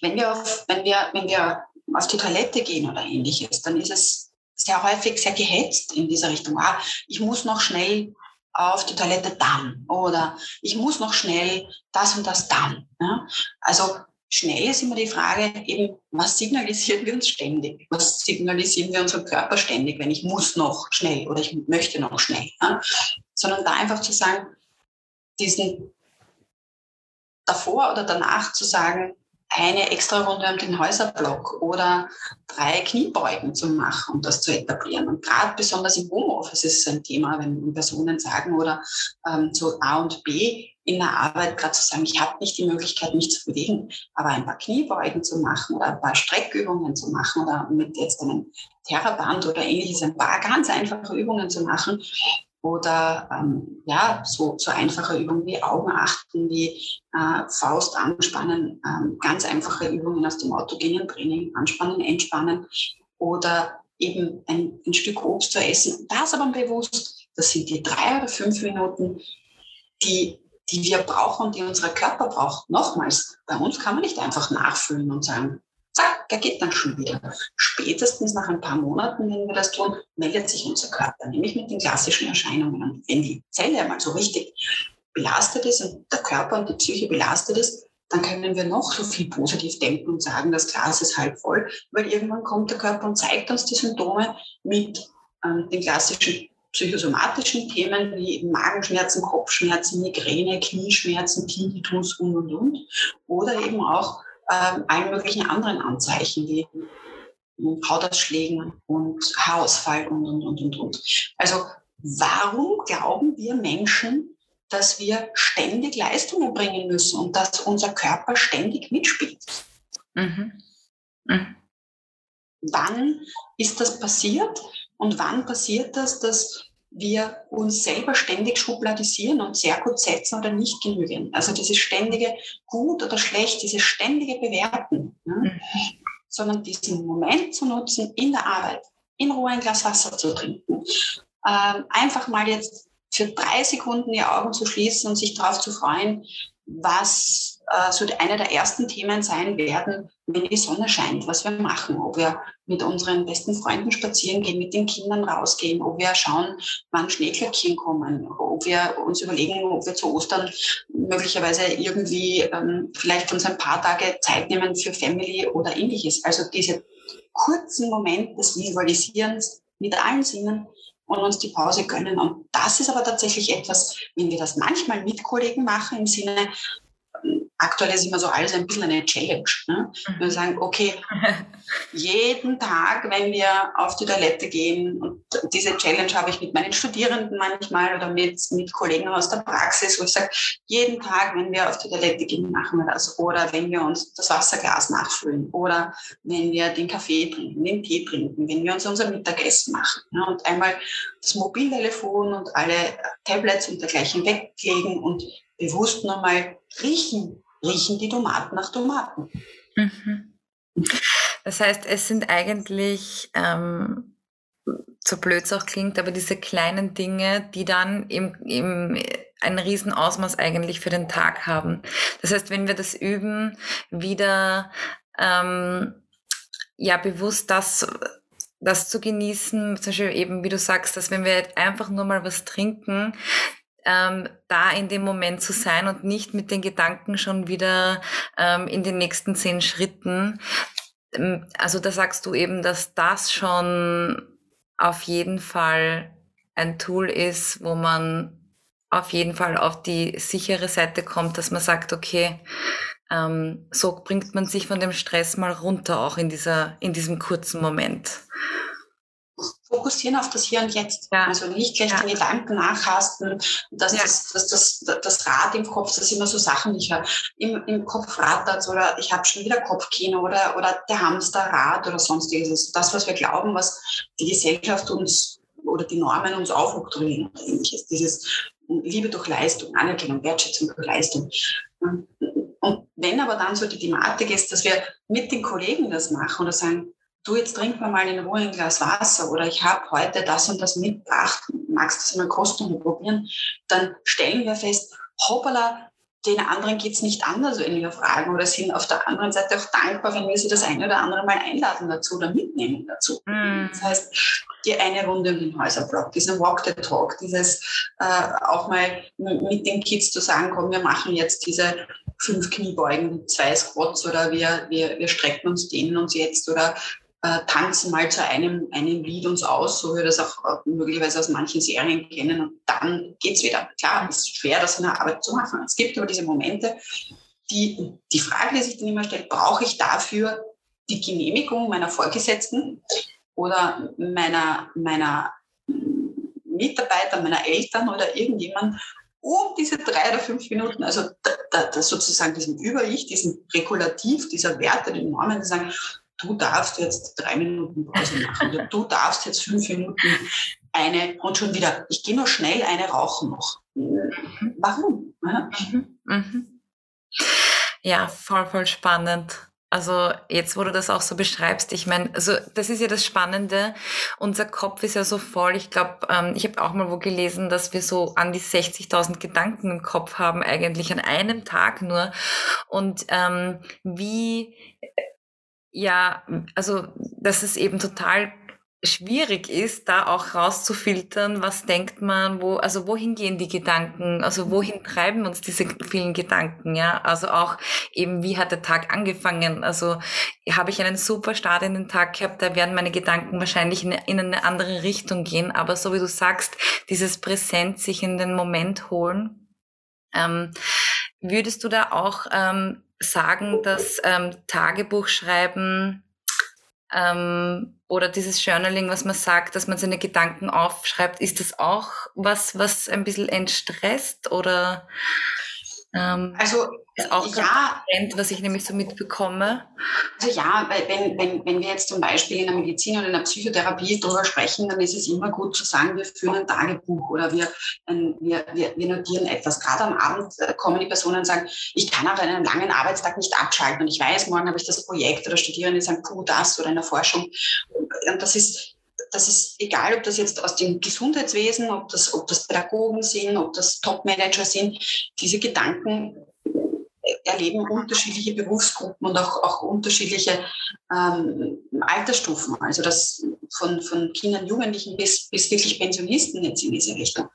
wenn, wir auf, wenn, wir, wenn wir auf die Toilette gehen oder ähnliches, dann ist es sehr häufig sehr gehetzt in dieser Richtung. Ah, ich muss noch schnell auf die Toilette dann oder ich muss noch schnell das und das dann. Ja? Also schnell ist immer die Frage eben, was signalisieren wir uns ständig? Was signalisieren wir unserem Körper ständig, wenn ich muss noch schnell oder ich möchte noch schnell? Ja? Sondern da einfach zu sagen, diesen davor oder danach zu sagen, eine extra Runde um den Häuserblock oder drei Kniebeugen zu machen, um das zu etablieren. Und gerade besonders im Homeoffice ist es ein Thema, wenn Personen sagen oder ähm, so A und B in der Arbeit gerade zu sagen, ich habe nicht die Möglichkeit, mich zu bewegen, aber ein paar Kniebeugen zu machen oder ein paar Streckübungen zu machen oder mit jetzt einem Terraband oder ähnliches ein paar ganz einfache Übungen zu machen, oder ähm, ja, so, so einfache Übungen wie Augen achten, wie äh, Faust anspannen, ähm, ganz einfache Übungen aus dem autogenen Training, anspannen, entspannen oder eben ein, ein Stück Obst zu essen. Das aber bewusst, das sind die drei oder fünf Minuten, die, die wir brauchen, die unser Körper braucht. Nochmals, bei uns kann man nicht einfach nachfüllen und sagen, zack, er geht dann schon wieder. Spätestens nach ein paar Monaten, wenn wir das tun, meldet sich unser Körper, nämlich mit den klassischen Erscheinungen. Und wenn die Zelle einmal so richtig belastet ist und der Körper und die Psyche belastet ist, dann können wir noch so viel positiv denken und sagen, das Glas ist halb voll, weil irgendwann kommt der Körper und zeigt uns die Symptome mit ähm, den klassischen psychosomatischen Themen wie Magenschmerzen, Kopfschmerzen, Migräne, Knieschmerzen, Tinnitus und und und. Oder eben auch äh, allen möglichen anderen Anzeichen wie Hautausschlägen und Haarausfall und, und, und, und, und. Also warum glauben wir Menschen, dass wir ständig Leistungen bringen müssen und dass unser Körper ständig mitspielt? Mhm. Mhm. Wann ist das passiert und wann passiert das, dass wir uns selber ständig schubladisieren und sehr gut setzen oder nicht genügen. Also dieses ständige gut oder schlecht, dieses ständige Bewerten, ne? sondern diesen Moment zu nutzen in der Arbeit, in Ruhe ein Glas Wasser zu trinken, ähm, einfach mal jetzt für drei Sekunden die Augen zu schließen und sich darauf zu freuen, was äh, so eine der ersten Themen sein werden, wenn die Sonne scheint, was wir machen, ob wir mit unseren besten Freunden spazieren gehen, mit den Kindern rausgehen, ob wir schauen, wann Schneeglöckchen kommen, ob wir uns überlegen, ob wir zu Ostern möglicherweise irgendwie ähm, vielleicht uns ein paar Tage Zeit nehmen für Family oder ähnliches. Also diese kurzen Momente des Visualisierens mit allen Sinnen und uns die Pause gönnen. Und das ist aber tatsächlich etwas, wenn wir das manchmal mit Kollegen machen, im Sinne, aktuell ist immer so alles ein bisschen eine Challenge. Ne? Mhm. Wir sagen, okay, jeden Tag, wenn wir auf die Toilette gehen, und diese Challenge habe ich mit meinen Studierenden manchmal oder mit, mit Kollegen aus der Praxis, wo ich sage, jeden Tag, wenn wir auf die Toilette gehen, machen wir das. Oder wenn wir uns das Wasserglas nachfüllen. Oder wenn wir den Kaffee trinken, den Tee trinken, wenn wir uns unser Mittagessen machen. Ne? Und einmal das Mobiltelefon und alle Tablets und dergleichen weglegen und bewusst nochmal riechen, riechen die Tomaten nach Tomaten. Mhm. Das heißt, es sind eigentlich, ähm, so blöd es auch klingt, aber diese kleinen Dinge, die dann im, im ein Riesenausmaß eigentlich für den Tag haben. Das heißt, wenn wir das üben, wieder ähm, ja bewusst das das zu genießen, zum Beispiel eben, wie du sagst, dass wenn wir einfach nur mal was trinken, ähm, da in dem Moment zu sein und nicht mit den Gedanken schon wieder ähm, in den nächsten zehn Schritten. Ähm, also da sagst du eben, dass das schon auf jeden Fall ein Tool ist, wo man auf jeden Fall auf die sichere Seite kommt, dass man sagt, okay, ähm, so bringt man sich von dem Stress mal runter, auch in dieser, in diesem kurzen Moment. Fokussieren auf das Hier und Jetzt. Ja. Also nicht gleich ja. den Gedanken nachhasten. Das, ja. das, das, das, das, Rad im Kopf, das immer so Sachen, die ich höre. Im, im Kopf rattert oder ich habe schon wieder Kopfkino oder, oder der Hamsterrad oder sonstiges. Das, was wir glauben, was die Gesellschaft uns oder die Normen uns aufoktroyieren. Dieses Liebe durch Leistung, Anerkennung, Wertschätzung durch Leistung. Und wenn aber dann so die Thematik ist, dass wir mit den Kollegen das machen oder sagen, du jetzt trink mal in Ruhe ein Glas Wasser oder ich habe heute das und das mitgebracht, magst du das mal kosten und probieren, dann stellen wir fest, hoppala, den anderen geht es nicht anders, wenn wir fragen oder sind auf der anderen Seite auch dankbar, wenn wir sie das eine oder andere Mal einladen dazu oder mitnehmen dazu. Mm. Das heißt, die eine Runde um den Häuserblock, diesen Walk the Talk, dieses äh, auch mal mit den Kids zu sagen, komm, wir machen jetzt diese fünf Kniebeugen, zwei Squats oder wir, wir, wir strecken uns, dehnen uns jetzt oder äh, tanzen mal zu einem, einem Lied uns aus, so wie wir das auch äh, möglicherweise aus manchen Serien kennen und dann geht's wieder. Klar, es ist schwer, das in der Arbeit zu machen. Es gibt aber diese Momente, die, die Frage, die sich dann immer stellt, brauche ich dafür die Genehmigung meiner Vorgesetzten oder meiner, meiner Mitarbeiter, meiner Eltern oder irgendjemand, um diese drei oder fünf Minuten, also da, da, sozusagen diesem Über-Ich, diesem Regulativ dieser Werte, den Normen, die sagen, du darfst jetzt drei Minuten Pause machen du darfst jetzt fünf Minuten eine und schon wieder, ich gehe nur schnell eine rauchen noch. Warum? Mhm. Mhm. Ja, voll, voll spannend. Also jetzt, wo du das auch so beschreibst, ich meine, also das ist ja das Spannende. Unser Kopf ist ja so voll. Ich glaube, ähm, ich habe auch mal wo gelesen, dass wir so an die 60.000 Gedanken im Kopf haben, eigentlich an einem Tag nur. Und ähm, wie ja, also dass es eben total schwierig ist, da auch rauszufiltern, was denkt man, wo, also wohin gehen die Gedanken, also wohin treiben uns diese vielen Gedanken, ja, also auch eben, wie hat der Tag angefangen, also habe ich einen super Start in den Tag gehabt, da werden meine Gedanken wahrscheinlich in, in eine andere Richtung gehen, aber so wie du sagst, dieses Präsent, sich in den Moment holen, ähm, würdest du da auch ähm, sagen, dass ähm, Tagebuchschreiben ähm, oder dieses Journaling, was man sagt, dass man seine Gedanken aufschreibt, ist das auch was, was ein bisschen entstresst oder ähm, also ist auch ja, Trend, was ich nämlich so mitbekomme. Also ja, wenn, wenn, wenn wir jetzt zum Beispiel in der Medizin oder in der Psychotherapie darüber sprechen, dann ist es immer gut zu sagen, wir führen ein Tagebuch oder wir, wir, wir, wir notieren etwas. Gerade am Abend äh, kommen die Personen und sagen, ich kann auch einen langen Arbeitstag nicht abschalten und ich weiß, morgen habe ich das Projekt oder Studierende sagen, puh, das oder in der Forschung. Und das ist, das ist egal, ob das jetzt aus dem Gesundheitswesen, ob das, ob das Pädagogen sind, ob das Topmanager sind, diese Gedanken erleben unterschiedliche Berufsgruppen und auch, auch unterschiedliche ähm, Altersstufen. Also das von, von Kindern, Jugendlichen bis, bis wirklich Pensionisten jetzt in diese Richtung.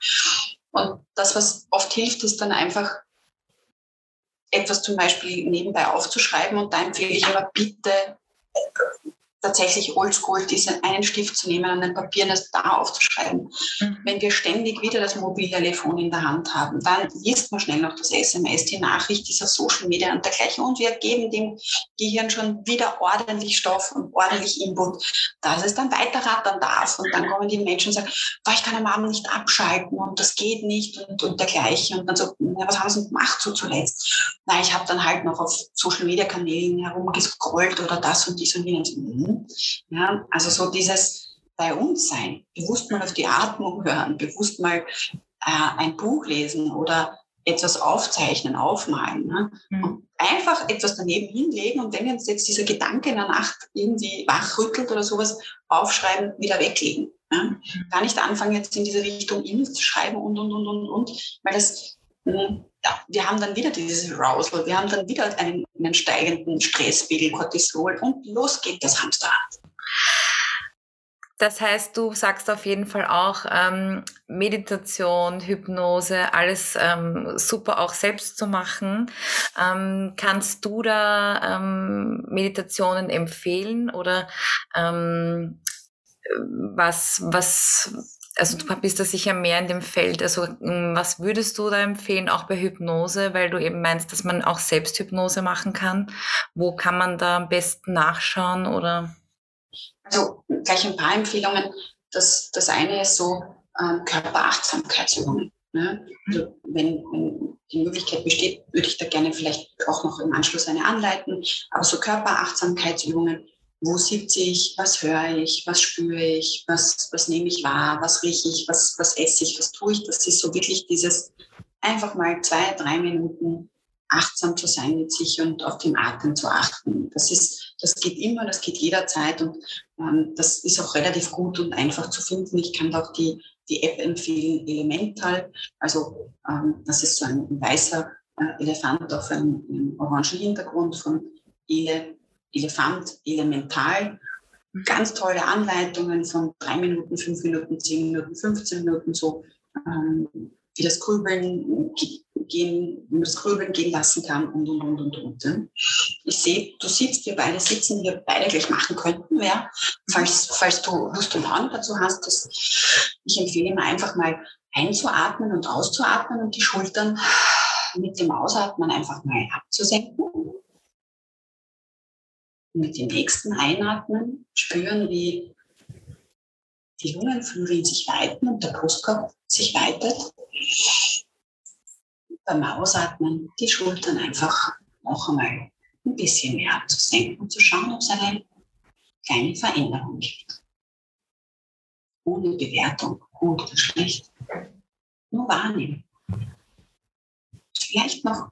Und das, was oft hilft, ist dann einfach etwas zum Beispiel nebenbei aufzuschreiben und da empfehle ich aber bitte tatsächlich oldschool, diesen einen Stift zu nehmen und ein Papier das da aufzuschreiben. Mhm. Wenn wir ständig wieder das Mobiltelefon in der Hand haben, dann liest man schnell noch das SMS, die Nachricht dieser Social Media und dergleichen und wir geben dem Gehirn schon wieder ordentlich Stoff und ordentlich Input, dass es dann weiter rattern darf und dann kommen die Menschen und sagen, ich kann am Abend nicht abschalten und das geht nicht und, und dergleichen und dann so, na, was haben sie gemacht so zuletzt? Na, ich habe dann halt noch auf Social Media Kanälen herumgescrollt oder das und dies und jenes. Ja, also so dieses bei uns sein, bewusst mal auf die Atmung hören, bewusst mal äh, ein Buch lesen oder etwas aufzeichnen, aufmalen. Ne? Mhm. Und einfach etwas daneben hinlegen und wenn uns jetzt dieser Gedanke in der Nacht irgendwie wachrüttelt oder sowas, aufschreiben, wieder weglegen. Ja? Mhm. Gar nicht anfangen, jetzt in diese Richtung zu schreiben und, und, und, und, und, weil das, hm, ja, wir haben dann wieder dieses Arousal, wir haben dann wieder einen, einen steigenden Stresspegel, Cortisol und los geht das Hamsterrad. Das heißt, du sagst auf jeden Fall auch ähm, Meditation, Hypnose, alles ähm, super auch selbst zu machen. Ähm, kannst du da ähm, Meditationen empfehlen oder ähm, was, was, also du bist da sicher mehr in dem Feld. Also hm, was würdest du da empfehlen, auch bei Hypnose, weil du eben meinst, dass man auch Selbsthypnose machen kann? Wo kann man da am besten nachschauen oder? Also gleich ein paar Empfehlungen. Das, das eine ist so ähm, Körperachtsamkeitsübungen. Ne? Also wenn, wenn die Möglichkeit besteht, würde ich da gerne vielleicht auch noch im Anschluss eine anleiten. Aber so Körperachtsamkeitsübungen, wo sitze ich, was höre ich, was spüre ich, was, was nehme ich wahr, was rieche ich, was, was esse ich, was tue ich. Das ist so wirklich dieses einfach mal zwei, drei Minuten achtsam zu sein mit sich und auf den Atem zu achten. Das ist, das geht immer, das geht jederzeit und ähm, das ist auch relativ gut und einfach zu finden. Ich kann auch die, die App empfehlen, Elemental. Also ähm, das ist so ein weißer äh, Elefant auf einem, einem orangen Hintergrund von Ele, Elefant, Elemental. Ganz tolle Anleitungen von drei Minuten, fünf Minuten, zehn Minuten, 15 Minuten so. Ähm, wie das Grübeln gehen, wie man das Grübeln gehen lassen kann und, und, und, und, und. Ich sehe, du sitzt, wir beide sitzen, wir beide gleich machen könnten, ja. Falls, falls du Lust und Laune dazu hast, das, ich empfehle mir einfach mal einzuatmen und auszuatmen und die Schultern mit dem Ausatmen einfach mal abzusenken. Mit dem nächsten Einatmen spüren, wie die Lungenflügel sich weiten und der Brustkorb sich weitet beim Ausatmen die Schultern einfach noch einmal ein bisschen mehr abzusenken und zu schauen, ob es eine kleine Veränderung gibt. Ohne Bewertung, gut oder schlecht. Nur wahrnehmen. Vielleicht noch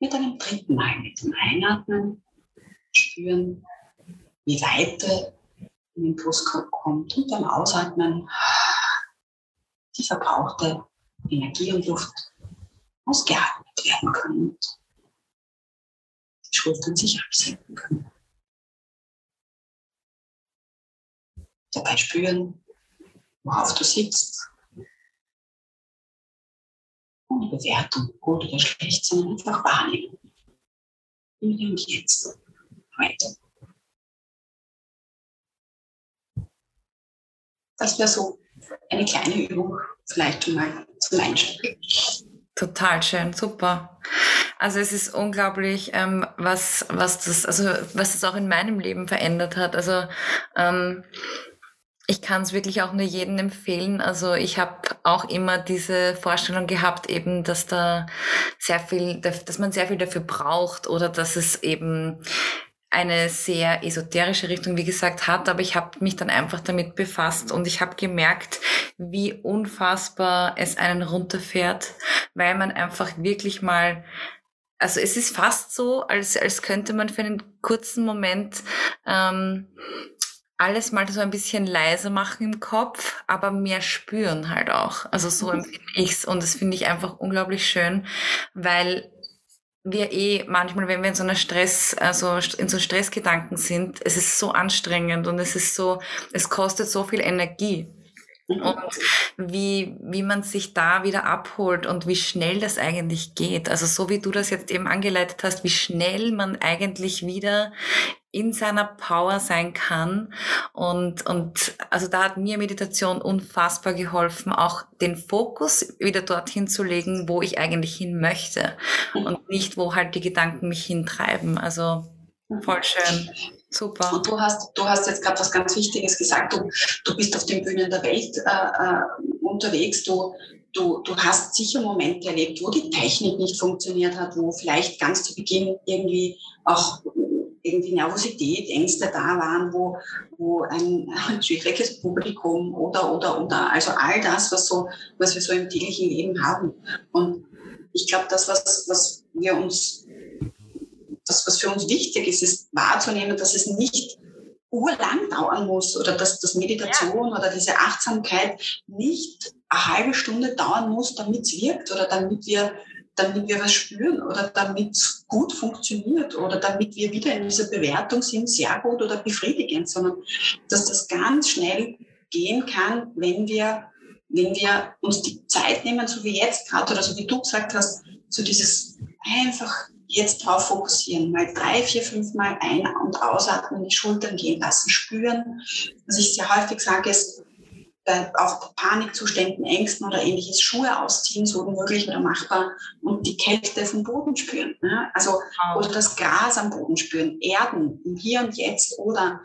mit einem dritten Mal mit dem Einatmen spüren, wie Weite in den Brustkorb kommt und beim Ausatmen die verbrauchte Energie und Luft ausgeatmet werden können und die Schultern sich absenken können. Dabei spüren, worauf du sitzt. Ohne Bewertung, gut oder schlecht, sondern einfach wahrnehmen. Hier und jetzt, heute. Das wäre so eine kleine Übung, vielleicht mal zum Einstieg. Total schön, super. Also es ist unglaublich, ähm, was, was das, also was das auch in meinem Leben verändert hat. Also ähm, ich kann es wirklich auch nur jedem empfehlen. Also ich habe auch immer diese Vorstellung gehabt, eben, dass da sehr viel, dass man sehr viel dafür braucht oder dass es eben eine sehr esoterische Richtung, wie gesagt, hat, aber ich habe mich dann einfach damit befasst und ich habe gemerkt, wie unfassbar es einen runterfährt, weil man einfach wirklich mal also es ist fast so, als, als könnte man für einen kurzen Moment ähm, alles mal so ein bisschen leiser machen im Kopf, aber mehr spüren halt auch. Also so mhm. empfinde ich's und das finde ich einfach unglaublich schön, weil wir eh manchmal, wenn wir in so einer Stress, also in so Stressgedanken sind, es ist so anstrengend und es ist so, es kostet so viel Energie. Mhm. Und wie, wie man sich da wieder abholt und wie schnell das eigentlich geht. Also so wie du das jetzt eben angeleitet hast, wie schnell man eigentlich wieder in seiner Power sein kann. Und, und also da hat mir Meditation unfassbar geholfen, auch den Fokus wieder dorthin zu legen, wo ich eigentlich hin möchte und nicht, wo halt die Gedanken mich hintreiben. Also voll schön. Super. Und du hast, du hast jetzt gerade was ganz Wichtiges gesagt. Du, du bist auf den Bühnen der Welt äh, äh, unterwegs. Du, du, du hast sicher Momente erlebt, wo die Technik nicht funktioniert hat, wo vielleicht ganz zu Beginn irgendwie auch irgendwie Nervosität, Ängste da waren, wo, wo ein, schwieriges Publikum oder, oder, oder, also all das, was, so, was wir so im täglichen Leben haben. Und ich glaube, das, was, was wir uns, das, was für uns wichtig ist, ist wahrzunehmen, dass es nicht urlang dauern muss oder dass, dass Meditation ja. oder diese Achtsamkeit nicht eine halbe Stunde dauern muss, damit es wirkt oder damit wir damit wir was spüren oder damit es gut funktioniert oder damit wir wieder in dieser Bewertung sind, sehr gut oder befriedigend, sondern dass das ganz schnell gehen kann, wenn wir, wenn wir uns die Zeit nehmen, so wie jetzt gerade oder so wie du gesagt hast, so dieses einfach jetzt drauf fokussieren, mal drei, vier, fünf Mal ein- und ausatmen, die Schultern gehen lassen, spüren. Was ich sehr häufig sage, ist, bei auch Panikzuständen, Ängsten oder ähnliches Schuhe ausziehen, so möglich oder machbar und die Kälte vom Boden spüren. Ne? Also, oder das Gras am Boden spüren, Erden im Hier und Jetzt oder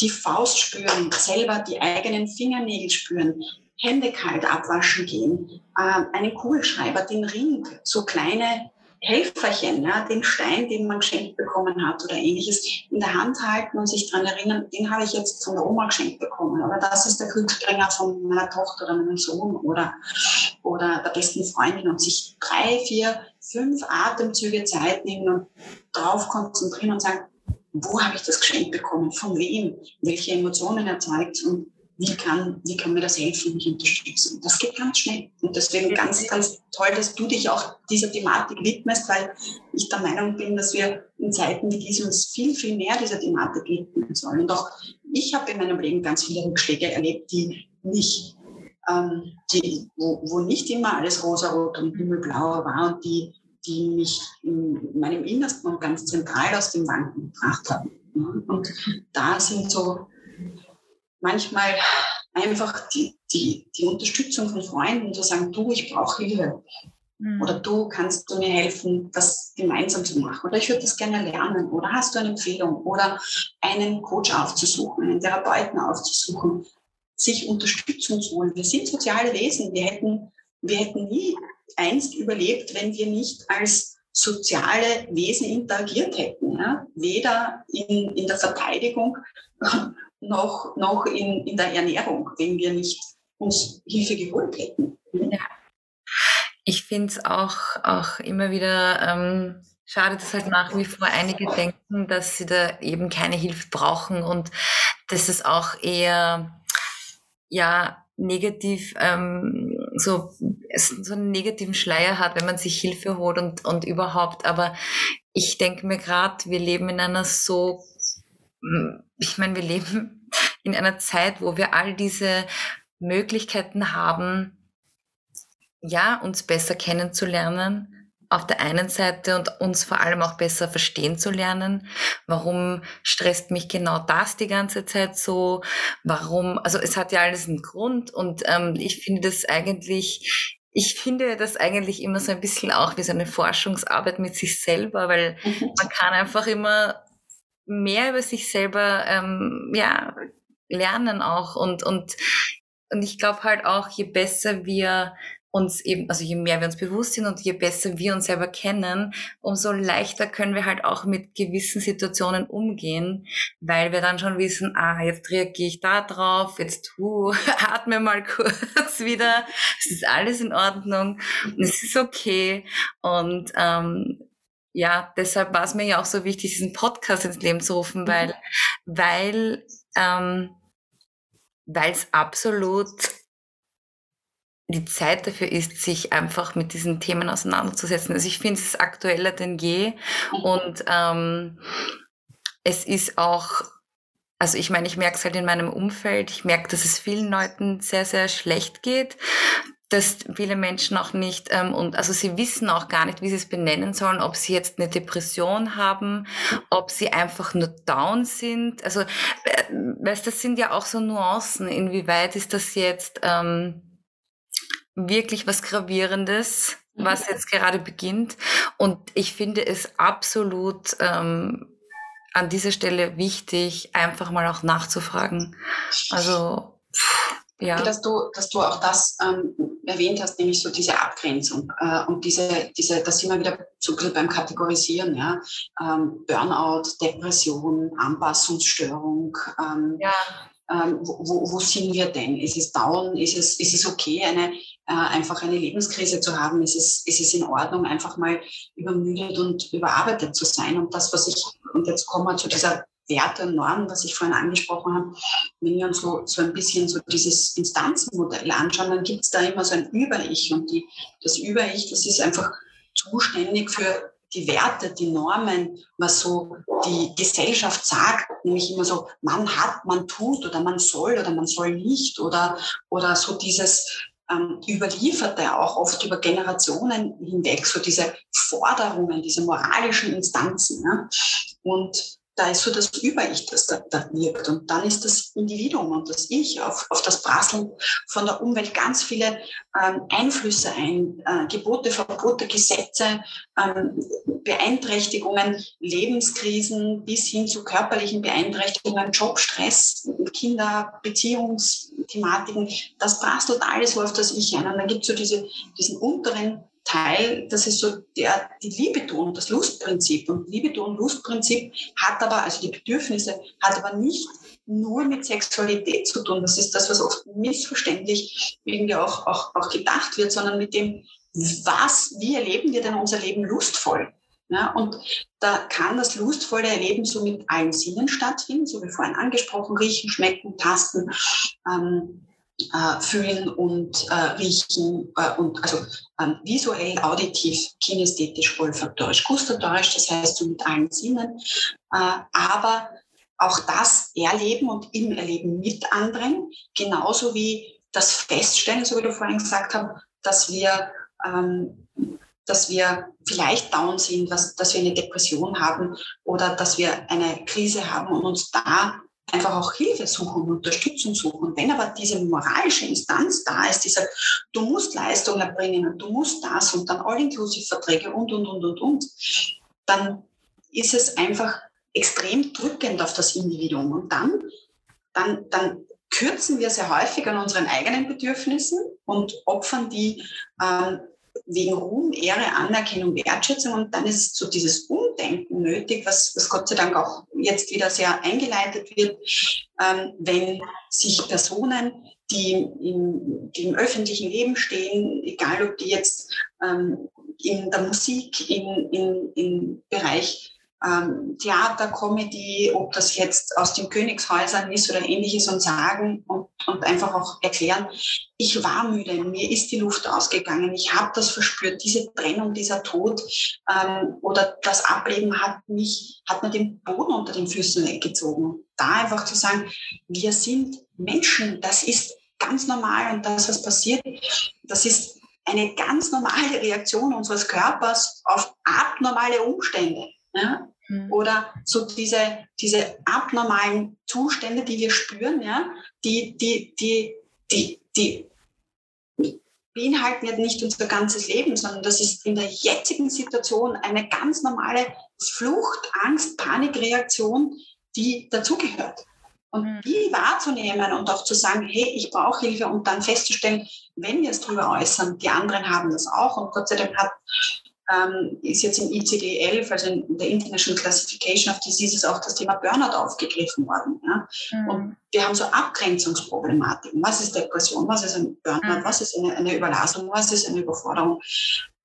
die Faust spüren, selber die eigenen Fingernägel spüren, Hände kalt abwaschen gehen, äh, einen Kugelschreiber, den Ring, so kleine Helferchen, ja, den Stein, den man geschenkt bekommen hat oder ähnliches, in der Hand halten und sich daran erinnern, den habe ich jetzt von der Oma geschenkt bekommen. Oder das ist der Glücksbringer von meiner Tochter oder meinem Sohn oder, oder der besten Freundin und sich drei, vier, fünf Atemzüge Zeit nehmen und darauf konzentrieren und sagen, wo habe ich das geschenkt bekommen, von wem, welche Emotionen erzeugt? Und wie kann, wie kann mir das helfen, mich unterstützen. Das geht ganz schnell. Und deswegen ganz, ganz toll, dass du dich auch dieser Thematik widmest, weil ich der Meinung bin, dass wir in Zeiten wie diesen uns viel, viel mehr dieser Thematik widmen sollen. Und auch ich habe in meinem Leben ganz viele Rückschläge erlebt, die nicht, ähm, die, wo, wo nicht immer alles rosarot und himmelblau war und die, die mich in meinem Innersten und ganz zentral aus dem Wanken gebracht haben. Und da sind so manchmal einfach die, die, die Unterstützung von Freunden zu sagen, du, ich brauche Hilfe. Mhm. Oder du kannst du mir helfen, das gemeinsam zu machen. Oder ich würde das gerne lernen. Oder hast du eine Empfehlung? Oder einen Coach aufzusuchen, einen Therapeuten aufzusuchen, sich Unterstützung zu holen. Wir sind soziale Wesen. Wir hätten, wir hätten nie einst überlebt, wenn wir nicht als soziale Wesen interagiert hätten. Ja? Weder in, in der Verteidigung noch, noch in, in der Ernährung, wenn wir nicht uns Hilfe geholt hätten. Ja. Ich finde es auch, auch immer wieder ähm, schade, dass halt nach wie vor einige denken, dass sie da eben keine Hilfe brauchen und dass es auch eher ja negativ ähm, so, so einen negativen Schleier hat, wenn man sich Hilfe holt und, und überhaupt. Aber ich denke mir gerade, wir leben in einer so ich meine, wir leben in einer Zeit, wo wir all diese Möglichkeiten haben, ja, uns besser kennenzulernen auf der einen Seite und uns vor allem auch besser verstehen zu lernen. Warum stresst mich genau das die ganze Zeit so? Warum? Also es hat ja alles einen Grund und ähm, ich finde das eigentlich ich finde das eigentlich immer so ein bisschen auch wie so eine Forschungsarbeit mit sich selber, weil mhm. man kann einfach immer mehr über sich selber ähm, ja, lernen auch. Und, und, und ich glaube halt auch, je besser wir uns eben, also je mehr wir uns bewusst sind und je besser wir uns selber kennen, umso leichter können wir halt auch mit gewissen Situationen umgehen, weil wir dann schon wissen, ah, jetzt reagiere ich da drauf, jetzt uh, atme mal kurz wieder, es ist alles in Ordnung, es ist okay. Und ähm, ja, deshalb war es mir ja auch so wichtig, diesen Podcast ins Leben zu rufen, mhm. weil, weil, ähm, weil es absolut die Zeit dafür ist, sich einfach mit diesen Themen auseinanderzusetzen. Also ich finde es aktueller denn je mhm. und ähm, es ist auch, also ich meine, ich merke es halt in meinem Umfeld, ich merke, dass es vielen Leuten sehr, sehr schlecht geht dass viele Menschen auch nicht, ähm, und also sie wissen auch gar nicht, wie sie es benennen sollen, ob sie jetzt eine Depression haben, ob sie einfach nur down sind. Also, äh, weißt, das sind ja auch so Nuancen. Inwieweit ist das jetzt ähm, wirklich was Gravierendes, was jetzt gerade beginnt? Und ich finde es absolut ähm, an dieser Stelle wichtig, einfach mal auch nachzufragen. Also, pff, ja. Dass du, dass du auch das ähm, erwähnt hast, nämlich so diese Abgrenzung äh, und diese, diese, das sind wir wieder so beim Kategorisieren, ja, ähm, Burnout, Depression, Anpassungsstörung. Ähm, ja. Ähm, wo, wo, wo sind wir denn? Ist es down? Ist es, ist es okay, eine, äh, einfach eine Lebenskrise zu haben? Ist es, ist es in Ordnung, einfach mal übermüdet und überarbeitet zu sein? Und das, was ich, und jetzt kommen wir zu dieser Werte und Normen, was ich vorhin angesprochen habe, wenn wir uns so, so ein bisschen so dieses Instanzenmodell anschauen, dann gibt es da immer so ein Über-Ich. Und die, das Über-Ich, das ist einfach zuständig für die Werte, die Normen, was so die Gesellschaft sagt, nämlich immer so, man hat, man tut oder man soll oder man soll nicht oder, oder so dieses ähm, Überlieferte auch oft über Generationen hinweg, so diese Forderungen, diese moralischen Instanzen. Ja? Und da ist so das Über-Ich, das da, da, wirkt. Und dann ist das Individuum und das Ich auf, auf das Prasseln von der Umwelt ganz viele ähm, Einflüsse ein, äh, Gebote, Verbote, Gesetze, ähm, Beeinträchtigungen, Lebenskrisen bis hin zu körperlichen Beeinträchtigungen, Jobstress, Kinder, Beziehungsthematiken. Das prasselt alles so auf das Ich ein. Und dann gibt es so diese, diesen unteren Teil, das ist so der, die Libido und das Lustprinzip. Und Libido und Lustprinzip hat aber, also die Bedürfnisse, hat aber nicht nur mit Sexualität zu tun. Das ist das, was oft missverständlich irgendwie auch, auch, auch gedacht wird, sondern mit dem, was, wie erleben wir denn unser Leben lustvoll? Ja, und da kann das lustvolle Erleben so mit allen Sinnen stattfinden, so wie vorhin angesprochen, riechen, schmecken, tasten, ähm, äh, fühlen und äh, riechen äh, und also ähm, visuell, auditiv, kinästhetisch, olfaktorisch, gustatorisch, das heißt so mit allen Sinnen, äh, aber auch das Erleben und im Erleben mit anderen, genauso wie das Feststellen, so wie du vorhin gesagt hast, dass wir ähm, dass wir vielleicht down sind, dass, dass wir eine Depression haben oder dass wir eine Krise haben und uns da einfach auch Hilfe suchen Unterstützung suchen. Wenn aber diese moralische Instanz da ist, die sagt, du musst Leistung erbringen und du musst das und dann All-Inclusive-Verträge und, und, und, und, und, dann ist es einfach extrem drückend auf das Individuum. Und dann, dann, dann kürzen wir sehr häufig an unseren eigenen Bedürfnissen und opfern die ähm, wegen Ruhm, Ehre, Anerkennung, Wertschätzung. Und dann ist so dieses Umdenken nötig, was, was Gott sei Dank auch jetzt wieder sehr eingeleitet wird, ähm, wenn sich Personen, die im, die im öffentlichen Leben stehen, egal ob die jetzt ähm, in der Musik, in, in, im Bereich ähm, Theater, Comedy, ob das jetzt aus den Königshäusern ist oder ähnliches und sagen und, und einfach auch erklären, ich war müde, mir ist die Luft ausgegangen, ich habe das verspürt, diese Trennung, dieser Tod ähm, oder das Ableben hat mich, hat mir den Boden unter den Füßen weggezogen. Da einfach zu sagen, wir sind Menschen, das ist ganz normal und das, was passiert, das ist eine ganz normale Reaktion unseres Körpers auf abnormale Umstände. Ja? Mhm. Oder so diese, diese abnormalen Zustände, die wir spüren, ja, die, die, die, die, die beinhalten ja nicht unser ganzes Leben, sondern das ist in der jetzigen Situation eine ganz normale Flucht, Angst, Panikreaktion, die dazugehört. Und mhm. die wahrzunehmen und auch zu sagen, hey, ich brauche Hilfe und dann festzustellen, wenn wir es darüber äußern, die anderen haben das auch und Gott sei Dank hat ähm, ist jetzt im ICD-11, also in der International Classification of Diseases, auch das Thema Burnout aufgegriffen worden. Ja? Mhm. Und wir haben so Abgrenzungsproblematiken. Was ist Depression? Was ist ein Burnout? Mhm. Was ist eine, eine Überlastung? Was ist eine Überforderung?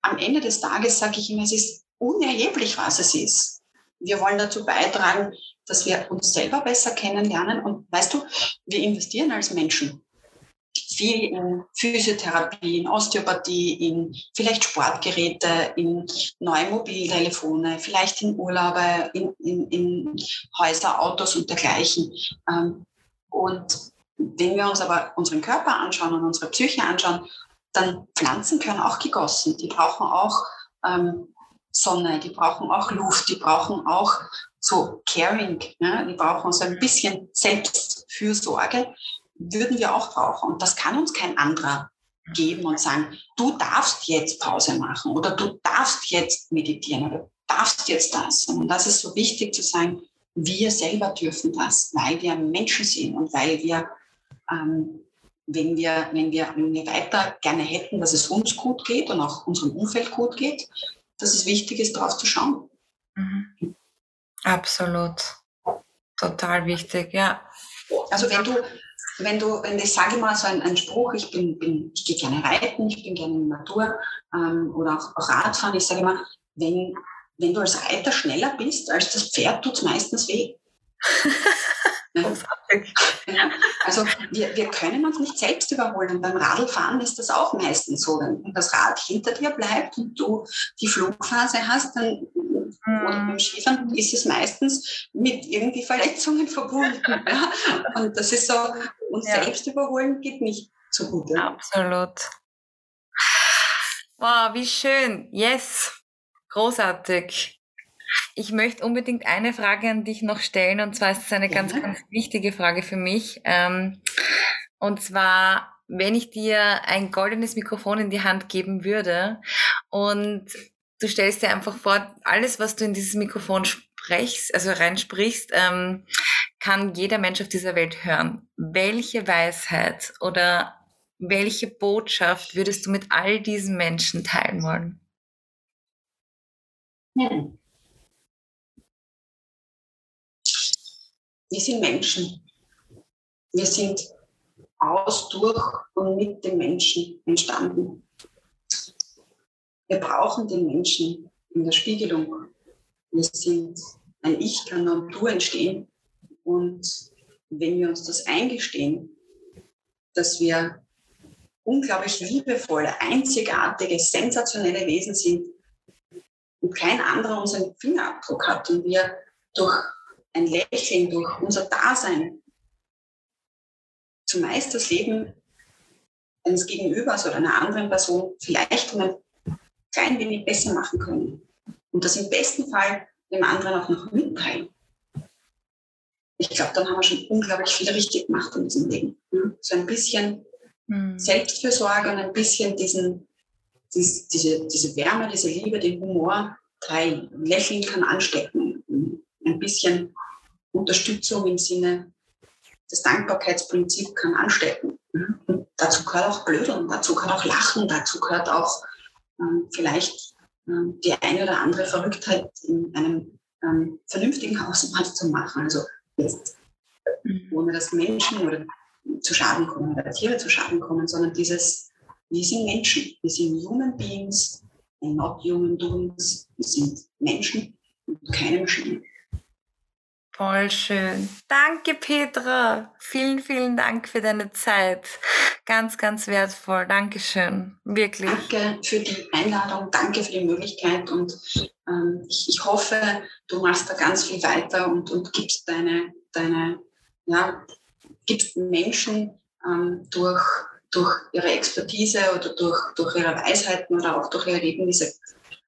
Am Ende des Tages sage ich immer, es ist unerheblich, was es ist. Wir wollen dazu beitragen, dass wir uns selber besser kennenlernen. Und weißt du, wir investieren als Menschen viel in Physiotherapie, in Osteopathie, in vielleicht Sportgeräte, in neue Mobiltelefone, vielleicht in Urlaube, in, in, in Häuser, Autos und dergleichen. Ähm, und wenn wir uns aber unseren Körper anschauen und unsere Psyche anschauen, dann Pflanzen können auch gegossen. Die brauchen auch ähm, Sonne, die brauchen auch Luft, die brauchen auch so Caring. Ne? Die brauchen so ein bisschen Selbstfürsorge würden wir auch brauchen. Und das kann uns kein anderer geben und sagen, du darfst jetzt Pause machen oder du darfst jetzt meditieren oder du darfst jetzt das. Und das ist so wichtig zu sagen, wir selber dürfen das, weil wir Menschen sind und weil wir, ähm, wenn wir, wenn wir, weiter gerne hätten, dass es uns gut geht und auch unserem Umfeld gut geht, dass es wichtig ist, darauf zu schauen. Mhm. Absolut. Total wichtig, ja. Also wenn du, wenn du, wenn ich sage mal so ein, ein Spruch, ich bin, bin, ich gehe gerne reiten, ich bin gerne in der Natur ähm, oder auch, auch Radfahren, ich sage immer, wenn, wenn du als Reiter schneller bist als das Pferd, tut es meistens weh. Also wir, wir können uns nicht selbst überholen. Und beim Radlfahren ist das auch meistens so. Wenn das Rad hinter dir bleibt und du die Flugphase hast, dann mhm. oder beim Skifahren ist es meistens mit irgendwie Verletzungen verbunden. Ja? Und das ist so, uns ja. selbst überholen geht nicht so gut. Ja? Absolut. Wow, wie schön. Yes. Großartig. Ich möchte unbedingt eine Frage an dich noch stellen und zwar ist es eine ganz, ganz wichtige Frage für mich. Ähm, und zwar, wenn ich dir ein goldenes Mikrofon in die Hand geben würde und du stellst dir einfach vor, alles, was du in dieses Mikrofon sprichst, also reinsprichst, ähm, kann jeder Mensch auf dieser Welt hören. Welche Weisheit oder welche Botschaft würdest du mit all diesen Menschen teilen wollen? Hm. Wir sind Menschen. Wir sind aus, durch und mit den Menschen entstanden. Wir brauchen den Menschen in der Spiegelung. Wir sind ein Ich kann nur Du entstehen. Und wenn wir uns das eingestehen, dass wir unglaublich liebevolle, einzigartige, sensationelle Wesen sind und kein anderer unseren Fingerabdruck hat und wir durch ein Lächeln, durch unser Dasein zumeist das Leben eines Gegenübers oder einer anderen Person vielleicht um ein klein wenig besser machen können. Und das im besten Fall dem anderen auch noch mitteilen. Ich glaube, dann haben wir schon unglaublich viel richtig gemacht in diesem Leben. So ein bisschen mhm. Selbstfürsorge und ein bisschen diesen, dies, diese, diese Wärme, diese Liebe, den Humor teilen. Lächeln kann anstecken. Ein bisschen Unterstützung im Sinne des Dankbarkeitsprinzips kann anstecken. Dazu gehört auch Blödeln, dazu gehört auch Lachen, dazu gehört auch vielleicht ähm, die eine oder andere Verrücktheit in einem ähm, vernünftigen Hausmaß zu machen. Also jetzt, mhm. ohne dass Menschen oder zu Schaden kommen oder Tiere zu Schaden kommen, sondern dieses, wir sind Menschen, wir sind Human Beings not Human Doings, wir sind Menschen und keine Maschinen. Voll schön. Danke, Petra. Vielen, vielen Dank für deine Zeit. Ganz, ganz wertvoll. Dankeschön. Wirklich. Danke für die Einladung. Danke für die Möglichkeit. Und ähm, ich, ich, hoffe, du machst da ganz viel weiter und, und gibst deine, deine, ja, gibst Menschen ähm, durch, durch ihre Expertise oder durch, durch ihre Weisheiten oder auch durch ihr Erlebnisse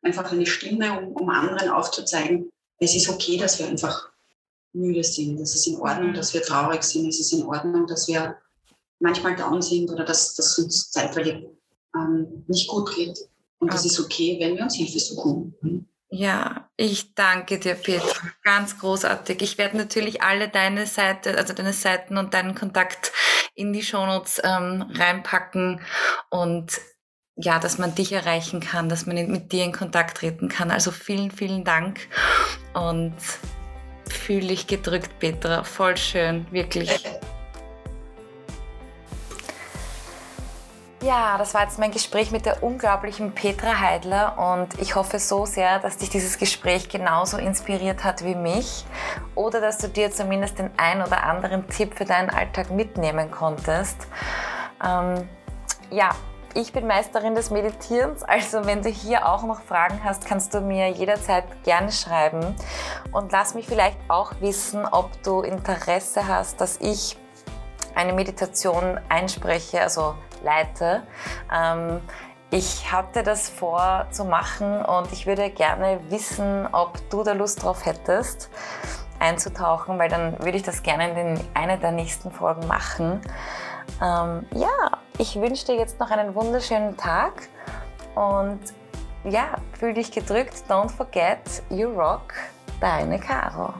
einfach eine Stimme, um, um anderen aufzuzeigen, es ist okay, dass wir einfach müde sind. Es ist in Ordnung, mhm. dass wir traurig sind. Es ist in Ordnung, dass wir manchmal down sind oder dass es uns zeitweilig ähm, nicht gut geht. Und es ist okay, wenn wir uns Hilfe suchen. Mhm. Ja, ich danke dir, Petra. Ganz großartig. Ich werde natürlich alle deine Seite, also deine Seiten und deinen Kontakt in die Shownotes ähm, reinpacken und ja, dass man dich erreichen kann, dass man mit dir in Kontakt treten kann. Also vielen, vielen Dank und fühle dich gedrückt, Petra. Voll schön, wirklich. Ja, das war jetzt mein Gespräch mit der unglaublichen Petra Heidler und ich hoffe so sehr, dass dich dieses Gespräch genauso inspiriert hat wie mich oder dass du dir zumindest den ein oder anderen Tipp für deinen Alltag mitnehmen konntest. Ähm, ja, ich bin Meisterin des Meditierens, also wenn du hier auch noch Fragen hast, kannst du mir jederzeit gerne schreiben und lass mich vielleicht auch wissen, ob du Interesse hast, dass ich eine Meditation einspreche, also leite. Ähm, ich hatte das vor zu machen und ich würde gerne wissen, ob du da Lust drauf hättest, einzutauchen, weil dann würde ich das gerne in den, einer der nächsten Folgen machen. Ähm, ja, ich wünsche dir jetzt noch einen wunderschönen Tag und ja, fühl dich gedrückt. Don't forget, you rock. Deine Caro.